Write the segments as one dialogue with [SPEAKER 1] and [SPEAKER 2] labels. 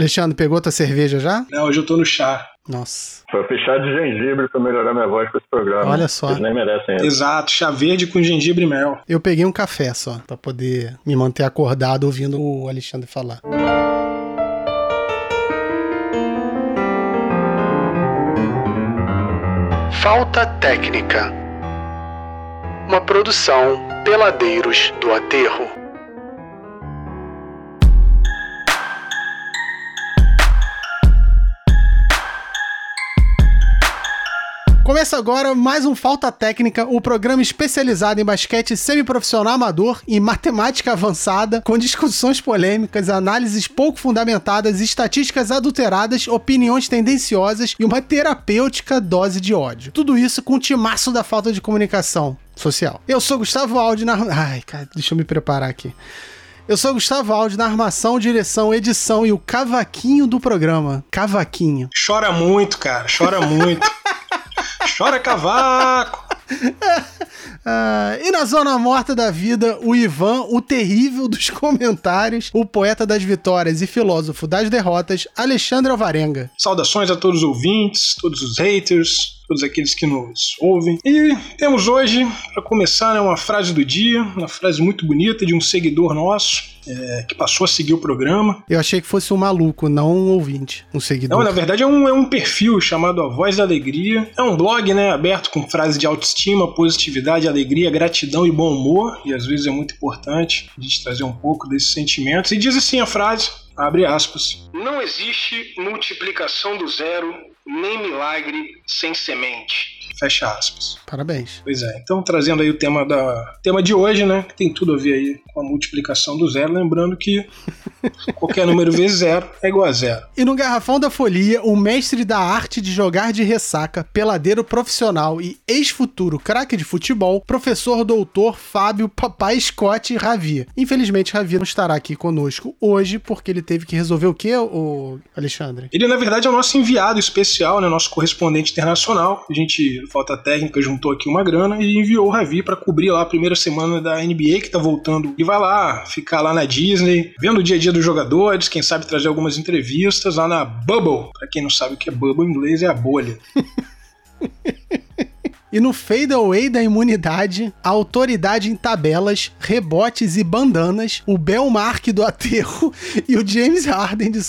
[SPEAKER 1] Alexandre, pegou tua cerveja já?
[SPEAKER 2] Não, hoje eu tô no chá.
[SPEAKER 1] Nossa.
[SPEAKER 3] Foi fechar de gengibre pra melhorar minha voz pra esse programa.
[SPEAKER 1] Olha só.
[SPEAKER 3] Eles nem merecem isso.
[SPEAKER 2] Exato, chá verde com gengibre e mel.
[SPEAKER 1] Eu peguei um café só, pra poder me manter acordado ouvindo o Alexandre falar. Falta técnica. Uma produção Peladeiros do Aterro. Começa agora mais um Falta Técnica, o programa especializado em basquete semiprofissional amador e matemática avançada, com discussões polêmicas, análises pouco fundamentadas, estatísticas adulteradas, opiniões tendenciosas e uma terapêutica dose de ódio. Tudo isso com o timaço da falta de comunicação social. Eu sou Gustavo Aldi na... Ai, cara, deixa eu me preparar aqui. Eu sou Gustavo Aldi na armação, direção, edição e o cavaquinho do programa. Cavaquinho.
[SPEAKER 2] Chora muito, cara, chora muito. Chora cavaco!
[SPEAKER 1] Ah, e na zona morta da vida, o Ivan, o terrível dos comentários, o poeta das vitórias e filósofo das derrotas, Alexandre Alvarenga.
[SPEAKER 2] Saudações a todos os ouvintes, todos os haters, todos aqueles que nos ouvem. E temos hoje, para começar, né, uma frase do dia, uma frase muito bonita de um seguidor nosso, é, que passou a seguir o programa.
[SPEAKER 1] Eu achei que fosse um maluco, não um ouvinte, um seguidor.
[SPEAKER 2] Não, na verdade é um, é um perfil chamado A Voz da Alegria. É um blog, né, aberto com frases de autoestima, positividade, alegria, gratidão e bom humor. E às vezes é muito importante a gente trazer um pouco desses sentimentos. E diz assim a frase, abre aspas. Não existe multiplicação do zero, nem milagre sem semente. Fecha aspas.
[SPEAKER 1] Parabéns.
[SPEAKER 2] Pois é, então trazendo aí o tema da tema de hoje, né, que tem tudo a ver aí com a multiplicação do zero, lembrando que qualquer número vezes zero é igual a zero.
[SPEAKER 1] E no Garrafão da Folia, o mestre da arte de jogar de ressaca, peladeiro profissional e ex-futuro craque de futebol, professor doutor Fábio Papai Scott Ravi. Infelizmente, Ravi não estará aqui conosco hoje, porque ele teve que resolver o quê, o Alexandre?
[SPEAKER 2] Ele, na verdade, é o nosso enviado especial, né, nosso correspondente internacional. A gente, falta técnica, juntou aqui uma grana e enviou o Ravi para cobrir lá a primeira semana da NBA, que tá voltando. E vai lá, ficar lá na Disney, vendo o dia a dia dos jogadores, quem sabe trazer algumas entrevistas lá na Bubble. Pra quem não sabe o que é Bubble em inglês, é a bolha.
[SPEAKER 1] E no fade away da imunidade, a autoridade em tabelas, rebotes e bandanas, o Belmark do aterro e o James Harden de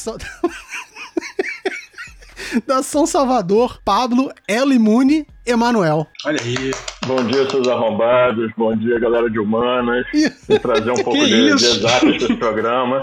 [SPEAKER 1] da São Salvador, Pablo El Imune Emanuel.
[SPEAKER 2] Olha aí.
[SPEAKER 3] Bom dia, seus arrombados. Bom dia, galera de humanas. Vim trazer um pouco de, de exatas para esse programa.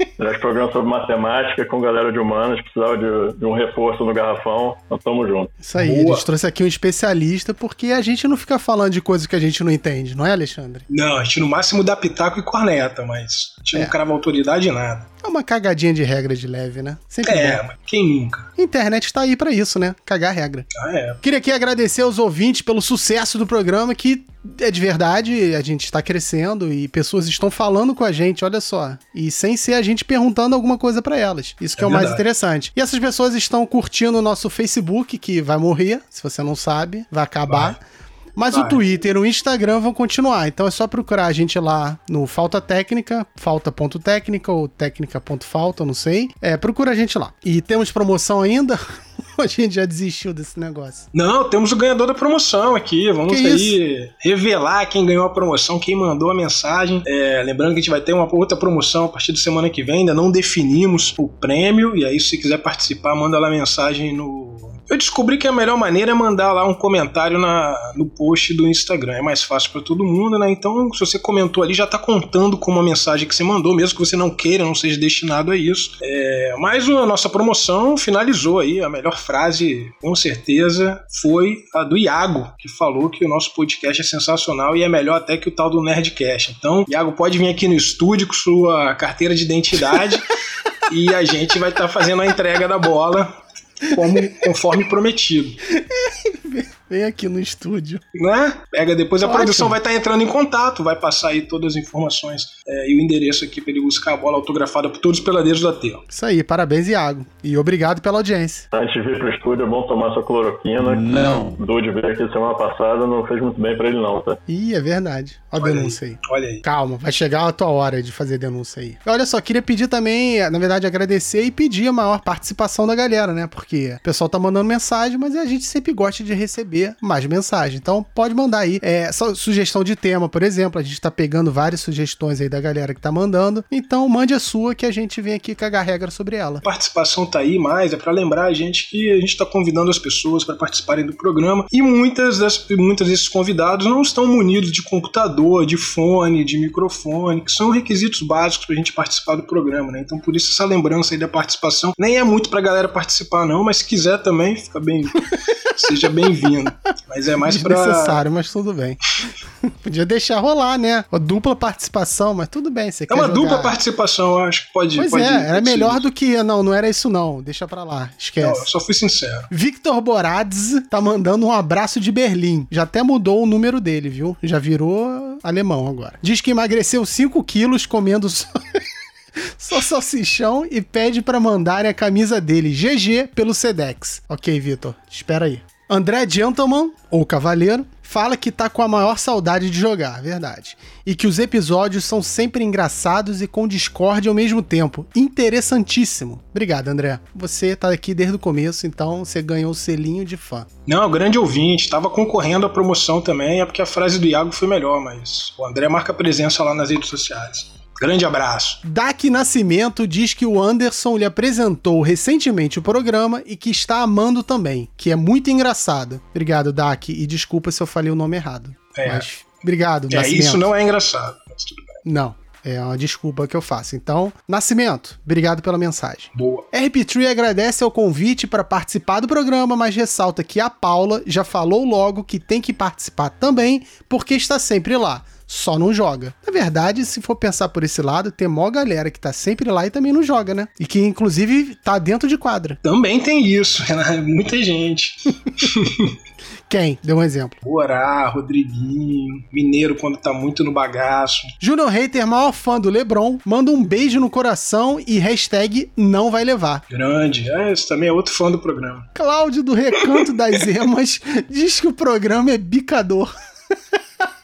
[SPEAKER 3] Esse programa sobre matemática com galera de humanas. Precisava de, de um reforço no garrafão. Nós estamos juntos.
[SPEAKER 1] Isso aí,
[SPEAKER 2] Boa.
[SPEAKER 1] a gente trouxe aqui um especialista porque a gente não fica falando de coisas que a gente não entende, não é, Alexandre?
[SPEAKER 2] Não, a gente no máximo dá pitaco e corneta, mas a gente
[SPEAKER 1] É.
[SPEAKER 2] não crava autoridade em nada.
[SPEAKER 1] É uma cagadinha de regra de leve, né? Sempre
[SPEAKER 2] É,
[SPEAKER 1] bom.
[SPEAKER 2] quem nunca?
[SPEAKER 1] Internet tá aí pra isso, né? Cagar regra.
[SPEAKER 2] Ah, é.
[SPEAKER 1] Queria aqui agradecer aos ouvintes pelo sucesso do programa, que é de verdade, a gente está crescendo e pessoas estão falando com a gente, olha só. E sem ser a gente perguntando alguma coisa pra elas. Isso que é,
[SPEAKER 2] É
[SPEAKER 1] o mais interessante. E essas pessoas estão curtindo o nosso Facebook, que vai morrer, se você não sabe, vai acabar.
[SPEAKER 2] Vai.
[SPEAKER 1] Mas o
[SPEAKER 2] Vai.
[SPEAKER 1] Twitter e o Instagram vão continuar. Então é só procurar a gente lá no Falta Técnica, falta.técnica ou técnica.falta, não sei. É, procura a gente lá. E temos promoção ainda? a gente já desistiu desse negócio.
[SPEAKER 2] Não, temos o ganhador da promoção aqui. Vamos
[SPEAKER 1] Que
[SPEAKER 2] aí revelar quem ganhou a promoção, quem mandou a mensagem. É, lembrando que a gente vai ter uma outra promoção a partir da semana que vem. Ainda não definimos o prêmio. E aí, se quiser participar, manda lá mensagem no. Eu descobri que a melhor maneira é mandar lá um comentário na, no post do Instagram. É mais fácil para todo mundo, né? Então, se você comentou ali, já tá contando com uma mensagem que você mandou, mesmo que você não queira, não seja destinado a isso. É, mas a nossa promoção finalizou aí. A melhor frase, com certeza, foi a do Iago, que falou que o nosso podcast é sensacional e é melhor até que o tal do Nerdcast. Então, Iago pode vir aqui no estúdio com sua carteira de identidade e a gente vai estar fazendo a entrega da bola como, conforme prometido.
[SPEAKER 1] Vem aqui no estúdio.
[SPEAKER 2] Né? Pega depois a
[SPEAKER 1] Ótimo.
[SPEAKER 2] produção vai estar entrando em contato, vai passar aí todas as informações é, e o endereço aqui para ele buscar a bola autografada por todos os peladeiros da Terra.
[SPEAKER 1] Isso aí, parabéns, Iago. E obrigado pela audiência.
[SPEAKER 3] Antes de vir pro estúdio, é bom tomar sua cloroquina.
[SPEAKER 4] Não.
[SPEAKER 3] O Dude veio aqui semana passada, não fez muito bem pra ele não, tá?
[SPEAKER 1] Ih, é verdade. Ó a
[SPEAKER 2] Olha
[SPEAKER 1] denúncia aí.
[SPEAKER 2] Olha aí.
[SPEAKER 1] Calma, vai chegar a tua hora de fazer denúncia aí. Olha só, queria pedir também, na verdade, agradecer e pedir a maior participação da galera, né? Porque o pessoal tá mandando mensagem, mas a gente sempre gosta de receber mais mensagem. Então, pode mandar aí. É, sugestão de tema, por exemplo. A gente tá pegando várias sugestões aí da galera que tá mandando. Então, mande a sua que a gente vem aqui cagar regra sobre ela.
[SPEAKER 2] A participação tá aí, mas é para lembrar a gente que a gente está convidando as pessoas para participarem do programa e muitas das muitas desses convidados não estão munidos de computador, de fone, de microfone, que são requisitos básicos para a gente participar do programa, né? Então por isso essa lembrança aí da participação nem é muito para a galera participar não, mas se quiser também fica bem, seja bem-vindo. Mas é mais para
[SPEAKER 1] Desnecessário, mas tudo bem. Podia deixar rolar, né? A dupla participação, mas tudo bem. Você
[SPEAKER 2] é uma
[SPEAKER 1] jogar-
[SPEAKER 2] dupla participação, eu acho que pode.
[SPEAKER 1] Pois
[SPEAKER 2] pode
[SPEAKER 1] é, era
[SPEAKER 2] pode ser
[SPEAKER 1] melhor do que. Não, não era isso não. Deixa pra lá.
[SPEAKER 2] Não,
[SPEAKER 1] Esquece.
[SPEAKER 2] eu só fui sincero.
[SPEAKER 1] Victor Borads tá mandando um abraço de Berlim. Já até mudou o número dele, viu? Já virou alemão agora. Diz que emagreceu 5 quilos comendo só, salsichão e pede pra mandarem a camisa dele, GG, pelo Sedex. Ok, Victor, espera aí. André Gentleman, ou Cavaleiro, fala que tá com a maior saudade de jogar, verdade. E que os episódios são sempre engraçados e com discórdia ao mesmo tempo. Interessantíssimo. Obrigado, André. Você tá aqui desde o começo, então você ganhou o selinho de fã.
[SPEAKER 2] Não, grande ouvinte, estava concorrendo à promoção também, é porque a frase do Iago foi melhor, mas o André marca presença lá nas redes sociais. Grande abraço.
[SPEAKER 1] Dak Nascimento diz que o Anderson lhe apresentou recentemente o programa e que está amando também, que é muito engraçado. Obrigado, Dak, e desculpa se eu falei o nome errado.
[SPEAKER 2] É.
[SPEAKER 1] Mas obrigado,
[SPEAKER 2] É,
[SPEAKER 1] Nascimento.
[SPEAKER 2] isso não é engraçado, mas tudo bem.
[SPEAKER 1] Não, é uma desculpa que eu faço. Então, Nascimento, obrigado pela mensagem.
[SPEAKER 2] Boa.
[SPEAKER 1] RP3 agradece ao convite para participar do programa, mas ressalta que a Paula já falou logo que tem que participar também, porque está sempre lá. Só não joga. Na verdade, se for pensar por esse lado, tem mó galera que tá sempre lá e também não joga, né? E que inclusive tá dentro de quadra.
[SPEAKER 2] Também tem isso, né? muita gente.
[SPEAKER 1] Quem? Dê um exemplo.
[SPEAKER 2] Borá, Rodriguinho, Mineiro quando tá muito no bagaço.
[SPEAKER 1] Junior Hater, maior fã do Lebron, manda um beijo no coração e hashtag não vai levar.
[SPEAKER 2] Grande. É, esse também é outro fã do programa.
[SPEAKER 1] Cláudio do Recanto das Emas diz que o programa é bicador.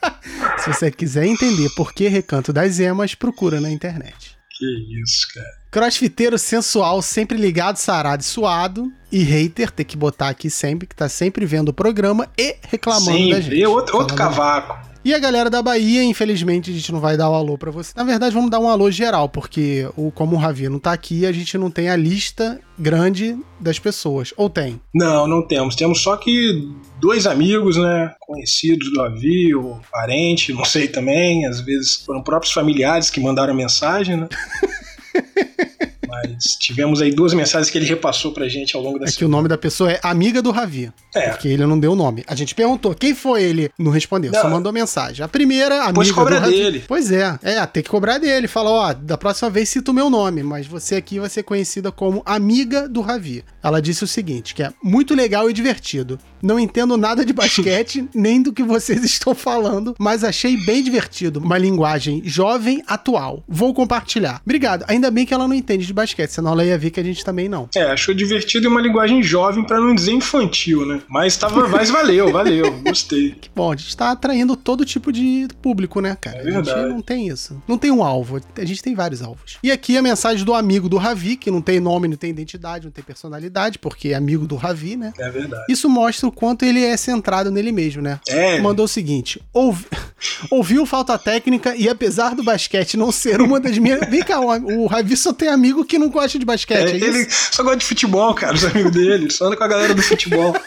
[SPEAKER 1] Se você quiser entender por que Recanto das Emas, procura na internet.
[SPEAKER 2] Que isso, cara.
[SPEAKER 1] Crossfiteiro sensual, sempre ligado, sarado e suado. E hater, tem que botar aqui sempre, que tá sempre vendo o programa e reclamando da
[SPEAKER 2] Sempre.
[SPEAKER 1] gente.
[SPEAKER 2] E outro, outro cavaco.
[SPEAKER 1] E a galera da Bahia, infelizmente, a gente não vai dar o alô pra você. Na verdade, vamos dar um alô geral, porque o, como o Ravi não tá aqui, a gente não tem a lista grande das pessoas. Ou tem?
[SPEAKER 2] Não, não temos. Temos só que dois amigos, né? Conhecidos do Avi, ou parente, não sei também. Às vezes foram próprios familiares que mandaram mensagem, né? Mas tivemos aí duas mensagens que ele repassou pra gente ao longo da
[SPEAKER 1] É que o nome da pessoa é amiga do Ravi.
[SPEAKER 2] É.
[SPEAKER 1] Porque ele não deu o nome. A gente perguntou quem foi ele, não respondeu, só
[SPEAKER 2] Não.
[SPEAKER 1] mandou mensagem. A primeira, amiga
[SPEAKER 2] cobra
[SPEAKER 1] do Ravi.
[SPEAKER 2] dele.
[SPEAKER 1] Pois é, é, tem que cobrar dele. Fala, ó, da próxima vez cita o meu nome, mas você aqui vai ser conhecida como amiga do Ravi. Ela disse o seguinte, que é muito legal e divertido. Não entendo nada de basquete, nem do que vocês estão falando, mas achei bem divertido. Uma linguagem jovem, atual. Vou compartilhar. Obrigado. Ainda bem que ela não entende de basquete, senão ela ia ver que a gente também não.
[SPEAKER 2] É, achou divertido e uma linguagem jovem pra não dizer infantil, né? Mas tava, mas valeu, valeu, gostei.
[SPEAKER 1] Que bom, a gente tá atraindo todo tipo de público, né, cara?
[SPEAKER 2] É
[SPEAKER 1] a gente
[SPEAKER 2] verdade.
[SPEAKER 1] não tem isso. Não tem um alvo, a gente tem vários alvos. E aqui a mensagem do amigo do Ravi, que não tem nome, não tem identidade, não tem personalidade, porque é amigo do Ravi, né?
[SPEAKER 2] É verdade.
[SPEAKER 1] Isso mostra o quanto ele é centrado nele mesmo, né?
[SPEAKER 2] É,
[SPEAKER 1] Mandou o seguinte: ouvi... ouviu falta técnica e apesar do basquete não ser uma das minhas. Vem cá, o Ravi só tem amigo que não gosta de basquete,
[SPEAKER 2] é,
[SPEAKER 1] é,
[SPEAKER 2] ele só gosta de futebol, cara, os amigos dele. Só anda com a galera do futebol.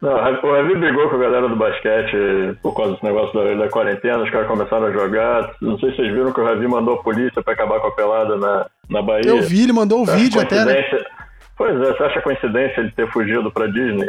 [SPEAKER 3] Não, o Ravi brigou com a galera do basquete por causa desse negócio da, da quarentena, os caras começaram a jogar. Não sei se vocês viram que o Ravi mandou a polícia pra acabar com a pelada na, na Bahia.
[SPEAKER 1] Eu vi, ele mandou o
[SPEAKER 3] Você acha
[SPEAKER 1] vídeo até, né?
[SPEAKER 3] Pois é, você acha coincidência ele ter fugido pra Disney?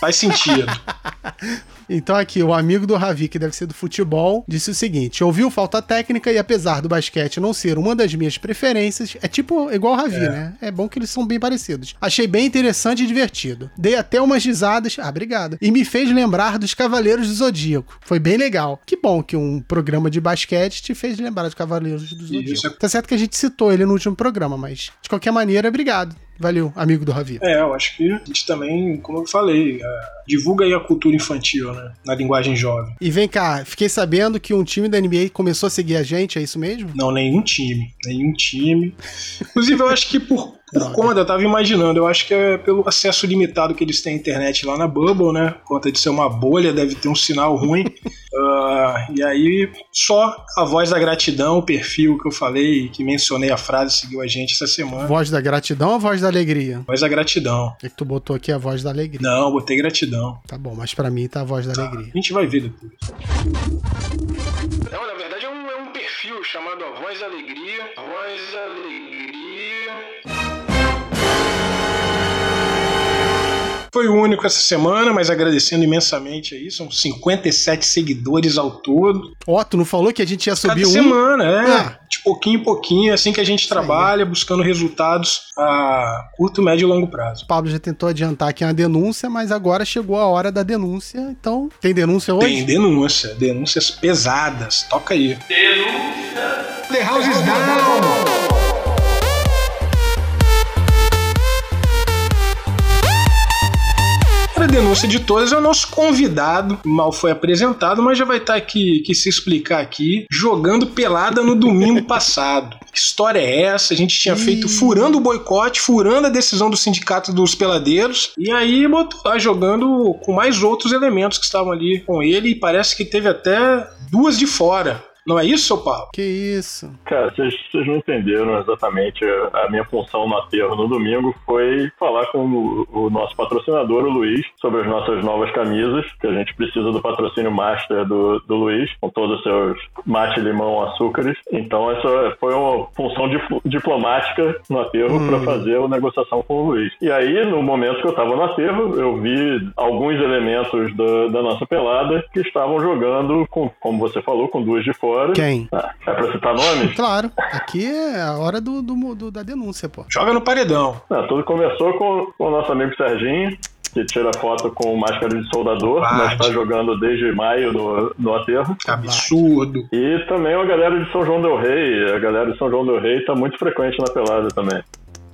[SPEAKER 2] Faz sentido.
[SPEAKER 1] Então aqui, o amigo do Ravi, que deve ser do futebol, disse o seguinte: ouviu falta técnica e apesar do basquete não ser uma das minhas preferências, é tipo igual o Ravi, é. né? É bom que eles são bem parecidos. Achei bem interessante e divertido. Dei até umas risadas, ah, obrigado. E me fez lembrar dos Cavaleiros do Zodíaco. Foi bem legal. Que bom que um programa de basquete te fez lembrar dos Cavaleiros do Zodíaco. Isso. Tá certo que a gente citou ele no último programa, mas de qualquer maneira, obrigado. Valeu, amigo do Ravi.
[SPEAKER 2] É, eu acho que a gente também, como eu falei, é, divulga aí a cultura infantil, né? Na linguagem jovem.
[SPEAKER 1] E vem cá, fiquei sabendo que um time da NBA começou a seguir a gente, é isso mesmo?
[SPEAKER 2] Não, nenhum time. Nenhum time. Inclusive, eu acho que por por conta, eu tava imaginando, eu acho que é pelo acesso limitado que eles têm à internet lá na Bubble, né? Por conta de ser uma bolha, deve ter um sinal ruim. uh, e aí, só a voz da gratidão, o perfil que eu falei, que mencionei a frase, seguiu a gente essa semana.
[SPEAKER 1] Voz da gratidão ou voz da alegria?
[SPEAKER 2] Voz da gratidão.
[SPEAKER 1] É que tu botou aqui a voz da alegria.
[SPEAKER 2] Não, botei gratidão.
[SPEAKER 1] Tá bom, mas para mim tá a voz da tá, alegria.
[SPEAKER 2] A gente vai ver depois. Não, na verdade é um, é um perfil chamado A Voz da Alegria. Voz da Alegria. Foi o único essa semana, mas agradecendo imensamente aí. São 57 seguidores ao todo.
[SPEAKER 1] Ó, oh, tu não falou que a gente ia subir
[SPEAKER 2] Cada um? semana, é. Ah. De pouquinho em pouquinho, é assim que a gente trabalha, buscando resultados a curto, médio e longo prazo.
[SPEAKER 1] O Pablo já tentou adiantar aqui uma denúncia, mas agora chegou a hora da denúncia. Então, tem denúncia hoje?
[SPEAKER 2] Tem denúncia. Denúncias pesadas. Toca aí. Denúncia. The House is down. Denúncia de todas é o nosso convidado, mal foi apresentado, mas já vai estar aqui que se explicar aqui, jogando pelada no domingo passado. Que história é essa? A gente tinha feito furando o boicote, furando a decisão do sindicato dos peladeiros, e aí botou lá jogando com mais outros elementos que estavam ali com ele, e parece que teve até duas de fora. Não é isso, seu Paulo?
[SPEAKER 1] Que isso?
[SPEAKER 3] Cara, vocês não entenderam exatamente a minha função no aterro no domingo foi falar com o, o, nosso patrocinador, o Luiz, sobre as nossas novas camisas, que a gente precisa do patrocínio master do, do Luiz, com todos os seus mate, limão, açúcares. Então essa foi uma função diplomática no aterro hum. para fazer a negociação com o Luiz. E aí, no momento que eu estava no aterro, eu vi alguns elementos da, da nossa pelada que estavam jogando, com, como você falou, com duas de fora agora.
[SPEAKER 1] Quem?
[SPEAKER 3] Ah, é pra citar nome?
[SPEAKER 1] Claro. Aqui é a hora do, do, do da denúncia, pô.
[SPEAKER 2] Joga no paredão.
[SPEAKER 3] Não, tudo começou com, com o nosso amigo Serginho, que tira foto com máscara de soldador, Bate. mas está jogando desde maio no, no aterro.
[SPEAKER 2] Absurdo.
[SPEAKER 3] E também a galera de São João del Rei, a galera de São João del Rei está muito frequente na pelada também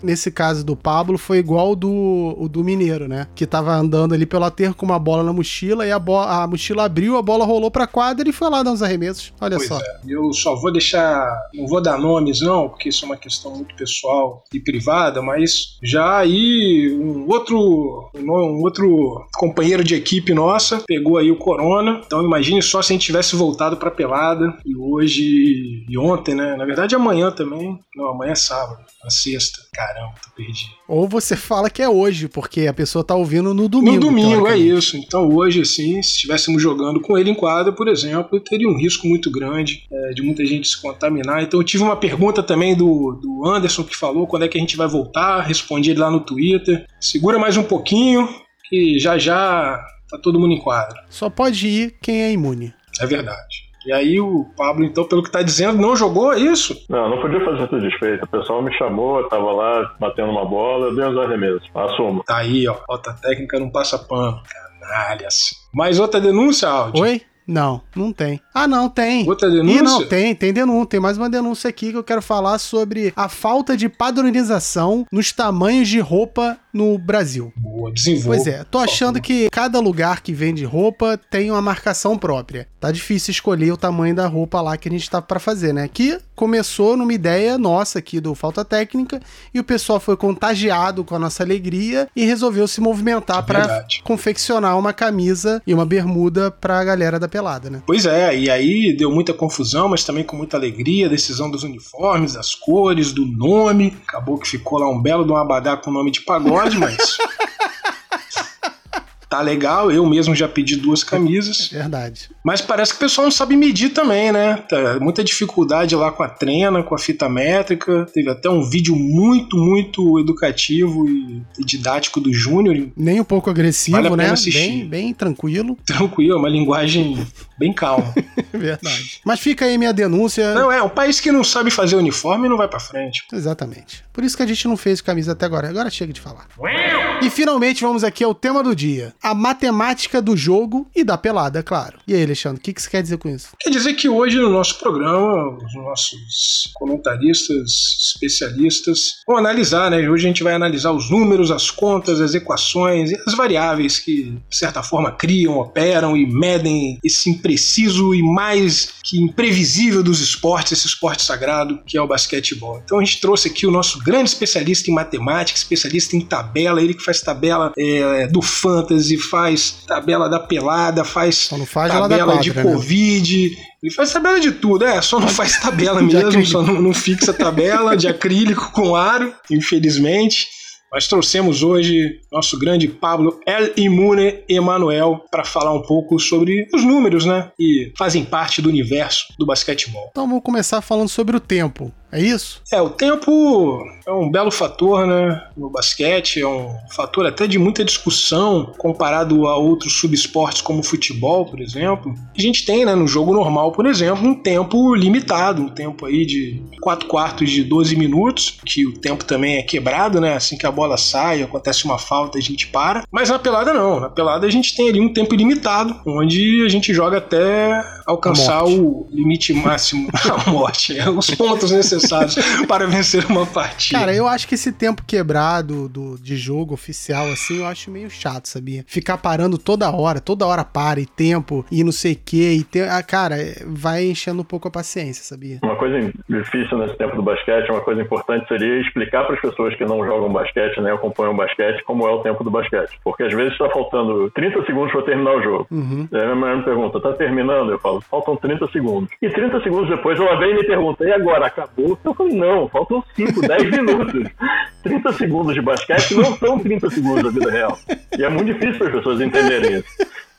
[SPEAKER 1] nesse caso do Pablo foi igual do, o do Mineiro, né? Que tava andando ali pelo aterro com uma bola na mochila e a, a mochila abriu, a bola rolou pra quadra e foi lá dar uns arremessos. Olha pois só. É.
[SPEAKER 2] Eu só vou deixar. Não vou dar nomes, não, porque isso é uma questão muito pessoal e privada, mas já aí um outro, um outro companheiro de equipe nossa pegou aí o corona. Então imagine só se a gente tivesse voltado pra pelada e hoje e ontem, né? Na verdade amanhã também. Não, amanhã é sábado, na sexta. Caramba, tô perdido.
[SPEAKER 1] Ou você fala que é hoje, porque a pessoa tá ouvindo no domingo.
[SPEAKER 2] No domingo, é isso. Então hoje, assim, se estivéssemos jogando com ele em quadra, por exemplo, teria um risco muito grande é, de muita gente se contaminar. Então eu tive uma pergunta também do, do Anderson que falou quando é que a gente vai voltar. Respondi ele lá no Twitter. Segura mais um pouquinho, que já já tá todo mundo em quadra.
[SPEAKER 1] Só pode ir quem é imune.
[SPEAKER 2] É verdade. E aí o Pablo, então, pelo que tá dizendo, não jogou é isso?
[SPEAKER 3] Não, não podia fazer essa desfeita. O pessoal me chamou, eu tava lá batendo uma bola, eu dei uns arremessos. Assumo.
[SPEAKER 2] Tá aí, ó. Falta técnica não passa pano. Canalhas. Mais outra denúncia, Aldi?
[SPEAKER 1] Oi? Não, não tem. Ah, não, tem.
[SPEAKER 2] Outra denúncia? Ih,
[SPEAKER 1] não, tem, tem denúncia. Tem mais uma denúncia aqui que eu quero falar sobre a falta de padronização nos tamanhos de roupa no Brasil.
[SPEAKER 2] Boa, desenvolva.
[SPEAKER 1] Pois é, tô achando que cada lugar que vende roupa tem uma marcação própria. Tá difícil escolher o tamanho da roupa lá que a gente tá para fazer, né? Que começou numa ideia nossa aqui do Falta Técnica e o pessoal foi contagiado com a nossa alegria e resolveu se movimentar para confeccionar uma camisa e uma bermuda pra galera da pelada, né?
[SPEAKER 2] Pois é, e aí deu muita confusão, mas também com muita alegria, decisão dos uniformes, das cores, do nome. Acabou que ficou lá um belo de um abadá com o nome de pagode, mas tá legal. Eu mesmo já pedi duas camisas.
[SPEAKER 1] É verdade.
[SPEAKER 2] Mas parece que o pessoal não sabe medir também, né? Tá muita dificuldade lá com a trena, com a fita métrica. Teve até um vídeo muito, muito educativo e didático do Júnior.
[SPEAKER 1] Nem um pouco agressivo, vale né? Bem, bem tranquilo.
[SPEAKER 2] Tranquilo, uma linguagem bem calma.
[SPEAKER 1] verdade. Mas fica aí minha denúncia.
[SPEAKER 2] Não, é, um país que não sabe fazer uniforme não vai para frente.
[SPEAKER 1] Exatamente. Por isso que a gente não fez camisa até agora. Agora chega de falar. E finalmente vamos aqui ao tema do dia: a matemática do jogo e da pelada, claro. E aí, Alexandre, o que, que você quer dizer com isso?
[SPEAKER 2] Quer dizer que hoje no nosso programa, os nossos comentaristas, especialistas, vão analisar, né? Hoje a gente vai analisar os números, as contas, as equações as variáveis que, de certa forma, criam, operam e medem esse impreciso e mais que imprevisível dos esportes, esse esporte sagrado que é o basquetebol. Então a gente trouxe aqui o nosso grande especialista em matemática, especialista em tabela, ele que faz tabela é, do fantasy, faz tabela da pelada, faz,
[SPEAKER 1] faz
[SPEAKER 2] tabela
[SPEAKER 1] quadra,
[SPEAKER 2] de
[SPEAKER 1] né?
[SPEAKER 2] Covid. Ele faz tabela de tudo, é, só não faz tabela mesmo, só não, não fixa tabela de acrílico com aro, infelizmente. Nós trouxemos hoje nosso grande Pablo El Imune Emanuel para falar um pouco sobre os números, né? E fazem parte do universo do basquetebol.
[SPEAKER 1] Então vamos começar falando sobre o tempo. É isso?
[SPEAKER 2] É, o tempo é um belo fator, né? No basquete, é um fator até de muita discussão comparado a outros subesportes como o futebol, por exemplo. A gente tem, né, no jogo normal, por exemplo, um tempo limitado, um tempo aí de 4 quartos de 12 minutos, que o tempo também é quebrado, né? Assim que a bola sai, acontece uma falta, a gente para. Mas na pelada não, na pelada a gente tem ali um tempo ilimitado, onde a gente joga até alcançar o limite máximo da morte, é, os pontos necessários para vencer uma partida.
[SPEAKER 1] Cara, eu acho que esse tempo quebrado do, de jogo oficial, assim, eu acho meio chato, sabia? Ficar parando toda hora, toda hora para, e tempo, e não sei o que, e tem, ah, cara, vai enchendo um pouco a paciência, sabia?
[SPEAKER 3] Uma coisa difícil nesse tempo do basquete, uma coisa importante seria explicar para as pessoas que não jogam basquete, nem acompanham basquete, como é o tempo do basquete. Porque às vezes está faltando 30 segundos para terminar o jogo.
[SPEAKER 1] Uhum.
[SPEAKER 3] Aí minha mulher me pergunta, tá terminando? Eu falo, faltam 30 segundos. E 30 segundos depois ela vem e me pergunta, e agora, acabou? Eu falei, não, faltam 5, 10 minutos. 30 segundos de basquete não são 30 segundos da vida real. E é muito difícil para as pessoas entenderem isso.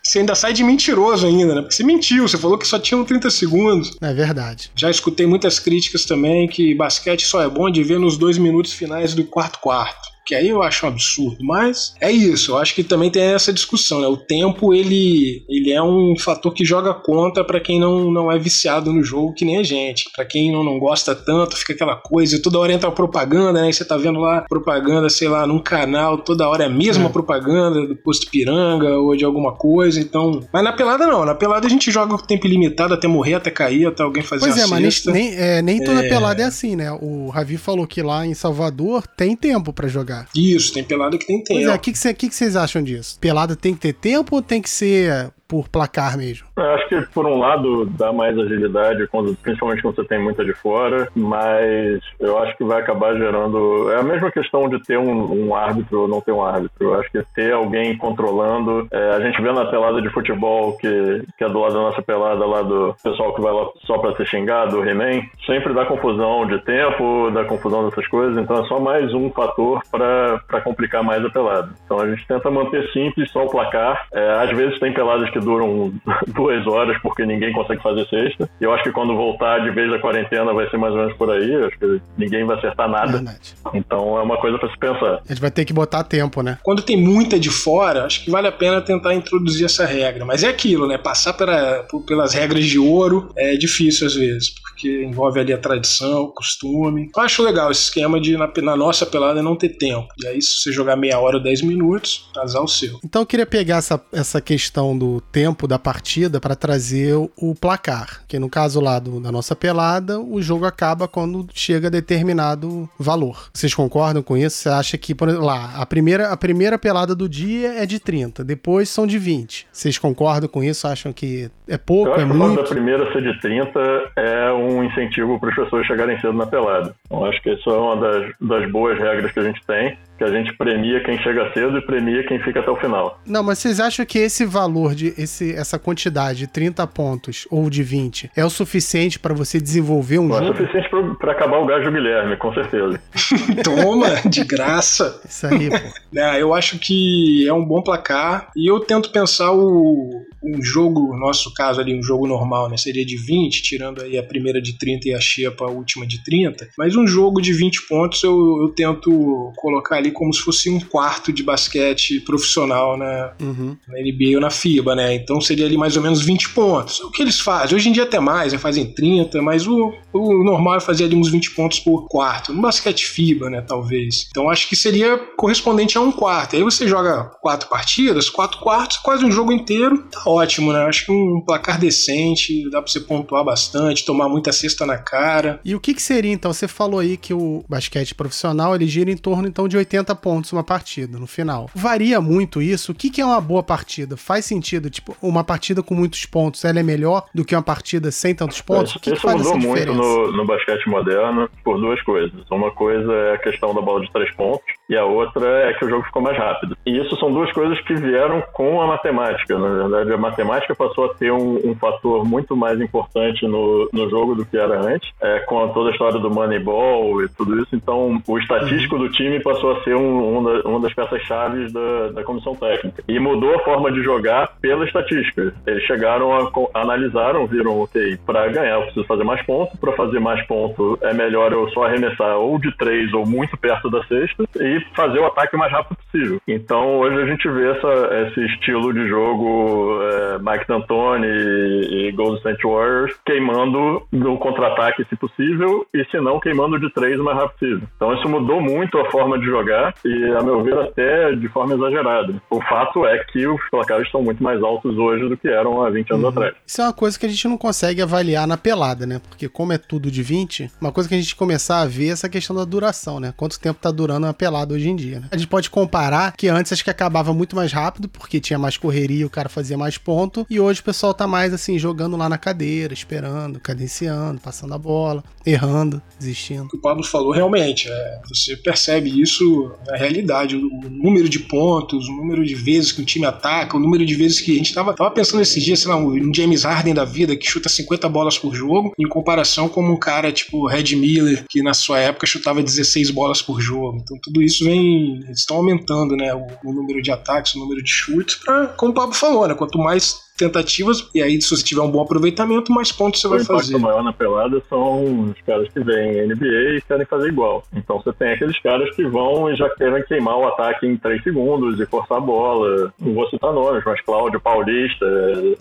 [SPEAKER 2] Você ainda sai de mentiroso ainda, né? Porque você mentiu, você falou que só tinham 30 segundos.
[SPEAKER 1] É verdade.
[SPEAKER 2] Já escutei muitas críticas também que basquete só é bom de ver nos dois minutos finais do quarto quarto que aí eu acho um absurdo, mas é isso, eu acho que também tem essa discussão, né? O tempo, ele, ele é um fator que joga contra para quem não, não é viciado no jogo, que nem a gente. Para quem não, não gosta tanto, fica aquela coisa, toda hora entra propaganda, né? E você tá vendo lá propaganda, sei lá, num canal, toda hora é a mesma é. propaganda do posto Piranga ou de alguma coisa, então... Mas na pelada não, na pelada a gente joga o tempo ilimitado até morrer, até cair, até alguém fazer
[SPEAKER 1] pois
[SPEAKER 2] a
[SPEAKER 1] é, mas nem, é, nem toda é... pelada é assim, né? O Ravi falou que lá em Salvador tem tempo para jogar.
[SPEAKER 2] Isso, tem pelada que tem tempo.
[SPEAKER 1] Pois é, o que, que, que, que vocês acham disso? Pelada tem que ter tempo ou tem que ser por placar mesmo?
[SPEAKER 3] Eu acho que, por um lado, dá mais agilidade, principalmente quando você tem muita de fora, mas eu acho que vai acabar gerando. É a mesma questão de ter um, um árbitro ou não ter um árbitro. Eu acho que ter alguém controlando. É, a gente vê na pelada de futebol, que, que é do lado da nossa pelada, lá do pessoal que vai lá só pra ser xingado, o He-Man, sempre dá confusão de tempo, dá confusão dessas coisas, então é só mais um fator para complicar mais a pelada. Então a gente tenta manter simples, só o placar. É, às vezes tem peladas que duram duas horas porque ninguém consegue fazer sexta. E eu acho que quando voltar de vez a quarentena vai ser mais ou menos por aí. Eu acho que ninguém vai acertar nada. Verdade. Então é uma coisa para se pensar.
[SPEAKER 1] A gente vai ter que botar tempo, né?
[SPEAKER 2] Quando tem muita de fora, acho que vale a pena tentar introduzir essa regra. Mas é aquilo, né? Passar pela, pelas regras de ouro é difícil às vezes, porque envolve ali a tradição, o costume. Eu acho legal esse esquema de na, na nossa pelada não ter tempo. E aí, se você jogar meia hora ou dez minutos, azar o seu.
[SPEAKER 1] Então eu queria pegar essa, essa questão do tempo da partida para trazer o placar. Que no caso lá do, da nossa pelada, o jogo acaba quando chega a determinado valor. Vocês concordam com isso? Você acha que, por exemplo, lá, a primeira, a primeira pelada do dia é de 30, depois são de 20. Vocês concordam com isso? Acham que é pouco,
[SPEAKER 3] Eu acho
[SPEAKER 1] é
[SPEAKER 3] que
[SPEAKER 1] muito?
[SPEAKER 3] da primeira ser de 30 é um incentivo para as pessoas chegarem cedo na pelada. Então acho que isso é uma das, das boas regras que a gente tem. Que a gente premia quem chega cedo e premia quem fica até o final.
[SPEAKER 1] Não, mas vocês acham que esse valor de esse, essa quantidade de 30 pontos ou de 20 é o suficiente para você desenvolver um
[SPEAKER 3] Não
[SPEAKER 1] jogo?
[SPEAKER 3] É suficiente para acabar o gajo Guilherme, com certeza.
[SPEAKER 2] Toma, de graça.
[SPEAKER 1] Isso aí, pô.
[SPEAKER 2] É, eu acho que é um bom placar e eu tento pensar o, um jogo, no nosso caso ali, um jogo normal, né? Seria de 20, tirando aí a primeira de 30 e a Xepa a última de 30. Mas um jogo de 20 pontos eu, eu tento colocar ali como se fosse um quarto de basquete profissional na,
[SPEAKER 1] Uhum.
[SPEAKER 2] na NBA ou na FIBA, né? Então seria ali mais ou menos 20 pontos. É O que eles fazem? Hoje em dia até mais, já fazem 30, mas o, o normal é fazer ali uns 20 pontos por quarto. No basquete FIBA, né? Talvez. Então acho que seria correspondente a um quarto. Aí você joga quatro partidas, quatro quartos, quase um jogo inteiro. Tá ótimo, né? Acho que um placar decente, dá pra você pontuar bastante, tomar muita cesta na cara.
[SPEAKER 1] E o que, que seria então? Você falou aí que o basquete profissional ele gira em torno então de 80 pontos uma partida no final. Varia muito isso. O que, que é uma boa partida? Faz sentido? Tipo, uma partida com muitos pontos, ela é melhor do que uma partida sem tantos pontos?
[SPEAKER 3] Isso,
[SPEAKER 1] o que, que
[SPEAKER 3] isso
[SPEAKER 1] faz
[SPEAKER 3] mudou muito no, no basquete moderno por duas coisas. Uma coisa é a questão da bola de três pontos e a outra é que o jogo ficou mais rápido. E isso são duas coisas que vieram com a matemática. Na verdade, a matemática passou a ter um, um fator muito mais importante no, no jogo do que era antes, é, com toda a história do Moneyball e tudo isso. Então, o estatístico do time passou a ser um, um uma das peças-chave da, da comissão técnica. E mudou a forma de jogar pela estatística. Eles chegaram a analisaram, viram, ok, para ganhar eu preciso fazer mais pontos, para fazer mais pontos é melhor eu só arremessar ou de três ou muito perto da cesta e fazer o ataque o mais rápido possível. Então hoje a gente vê essa, esse estilo de jogo é, Mike D'Antoni e, e Golden State Warriors queimando no contra-ataque se possível e se não queimando de três o mais rápido possível. Então isso mudou muito a forma de jogar e a meu ver até de forma exagerada. O fato é que os placares estão muito mais altos hoje do que eram há 20 anos atrás.
[SPEAKER 1] Isso é uma coisa que a gente não consegue avaliar na pelada, né? Porque como é tudo de 20, uma coisa que a gente começar a ver é essa questão da duração, né? Quanto tempo tá durando uma pelada hoje em dia, né? A gente pode comparar que antes acho que acabava muito mais rápido, porque tinha mais correria, o cara fazia mais ponto, e hoje o pessoal tá mais assim, jogando lá na cadeira, esperando, cadenciando, passando a bola, errando, desistindo.
[SPEAKER 2] O que o Pablo falou realmente, é, você percebe isso na realidade, o, o número de pontos, o número de vezes que o time ataca, o número de vezes que a gente tava, tava pensando esses dias, sei lá, um James Harden da vida que chuta 50 bolas por jogo, em comparação com um cara tipo Red Miller, que na sua época chutava 16 bolas por jogo. Então tudo isso vem, eles estão aumentando, né, o, o número de ataques, o número de chutes, pra, como o Pablo falou, né, quanto mais tentativas, e aí se você tiver um bom aproveitamento, mais pontos você
[SPEAKER 3] O
[SPEAKER 2] vai
[SPEAKER 3] impacto
[SPEAKER 2] fazer.
[SPEAKER 3] maior na pelada são os caras que vêm NBA e querem fazer igual. Então você tem aqueles caras que vão e já querem queimar o ataque em 3 segundos e forçar a bola. Não vou citar nomes, mas Cláudio Paulista,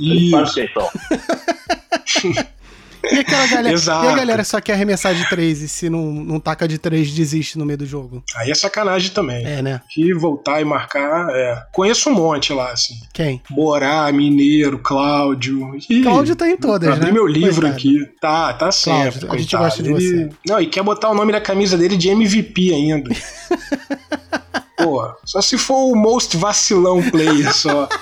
[SPEAKER 3] eles sabem quem são.
[SPEAKER 1] E aquela galera,
[SPEAKER 2] Exato.
[SPEAKER 1] e a galera só quer arremessar de 3 e se não, não taca de 3 desiste no meio do jogo.
[SPEAKER 2] Aí é sacanagem também.
[SPEAKER 1] É, né?
[SPEAKER 2] que voltar e marcar. É. Conheço um monte lá, assim.
[SPEAKER 1] Quem?
[SPEAKER 2] Borá, Mineiro, Cláudio.
[SPEAKER 1] Cláudio tá em todas,
[SPEAKER 2] Abri
[SPEAKER 1] né?
[SPEAKER 2] meu livro
[SPEAKER 1] Coitado.
[SPEAKER 2] aqui. Tá, tá sempre.
[SPEAKER 1] Cláudio, a gente gosta de
[SPEAKER 2] Ele-
[SPEAKER 1] você.
[SPEAKER 2] Não, e quer botar o nome da camisa dele de MVP ainda. Pô, só se for o most vacilão player só.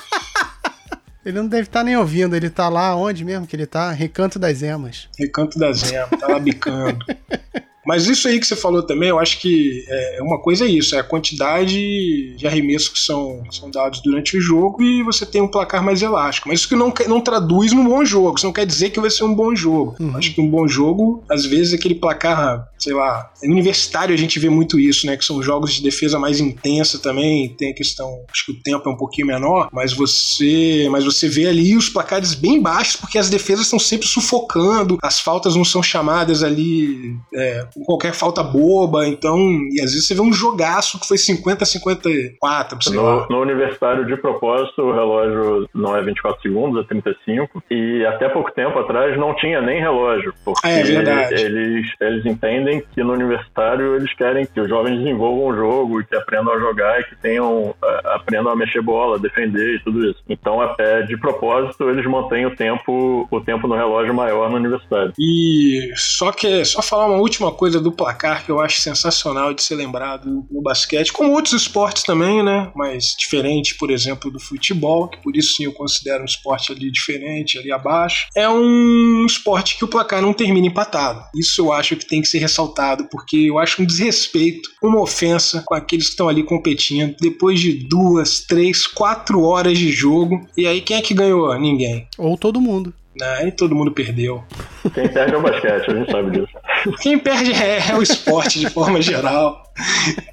[SPEAKER 1] Ele não deve estar nem ouvindo, ele tá lá onde mesmo que ele tá? Recanto das Emas.
[SPEAKER 2] Recanto da Zema, tá lá bicando. Mas isso aí que você falou também, eu acho que é, uma coisa é isso, é a quantidade de arremessos que são, são dados durante o jogo e você tem um placar mais elástico. Mas isso que não, não traduz num bom jogo, isso não quer dizer que vai ser um bom jogo.
[SPEAKER 1] Uhum.
[SPEAKER 2] Acho que um bom jogo, às vezes, aquele placar, sei lá, no universitário a gente vê muito isso, né? Que são jogos de defesa mais intensa também, tem a questão, acho que o tempo é um pouquinho menor, mas você, mas você vê ali os placares bem baixos, porque as defesas estão sempre sufocando, as faltas não são chamadas ali é, qualquer falta boba, então, e às vezes você vê um jogaço que foi 50 a 54, sei lá.
[SPEAKER 3] No, no universitário, de propósito, o relógio não é 24 segundos, é 35. E até pouco tempo atrás não tinha nem relógio. Porque
[SPEAKER 2] É verdade.
[SPEAKER 3] Eles, eles entendem que no universitário eles querem que os jovens desenvolvam o jogo que aprendam a jogar e que tenham, aprendam a mexer bola, defender e tudo isso. Então, é, de propósito, eles mantêm o tempo, o tempo no relógio maior no universitário.
[SPEAKER 2] E só que só falar uma última coisa do placar que eu acho sensacional de ser lembrado no basquete, como outros esportes também, né? Mas diferente, por exemplo, do futebol, que por isso sim eu considero um esporte ali diferente, ali abaixo. É um esporte que o placar não termina empatado. Isso eu acho que tem que ser ressaltado, porque eu acho um desrespeito, uma ofensa com aqueles que estão ali competindo depois de duas, três, quatro horas de jogo. E aí quem é que ganhou? Ninguém.
[SPEAKER 1] Ou todo mundo.
[SPEAKER 2] Aí todo mundo perdeu.
[SPEAKER 3] Quem perde é o basquete, a gente sabe disso.
[SPEAKER 2] Quem perde é, é o esporte de forma geral.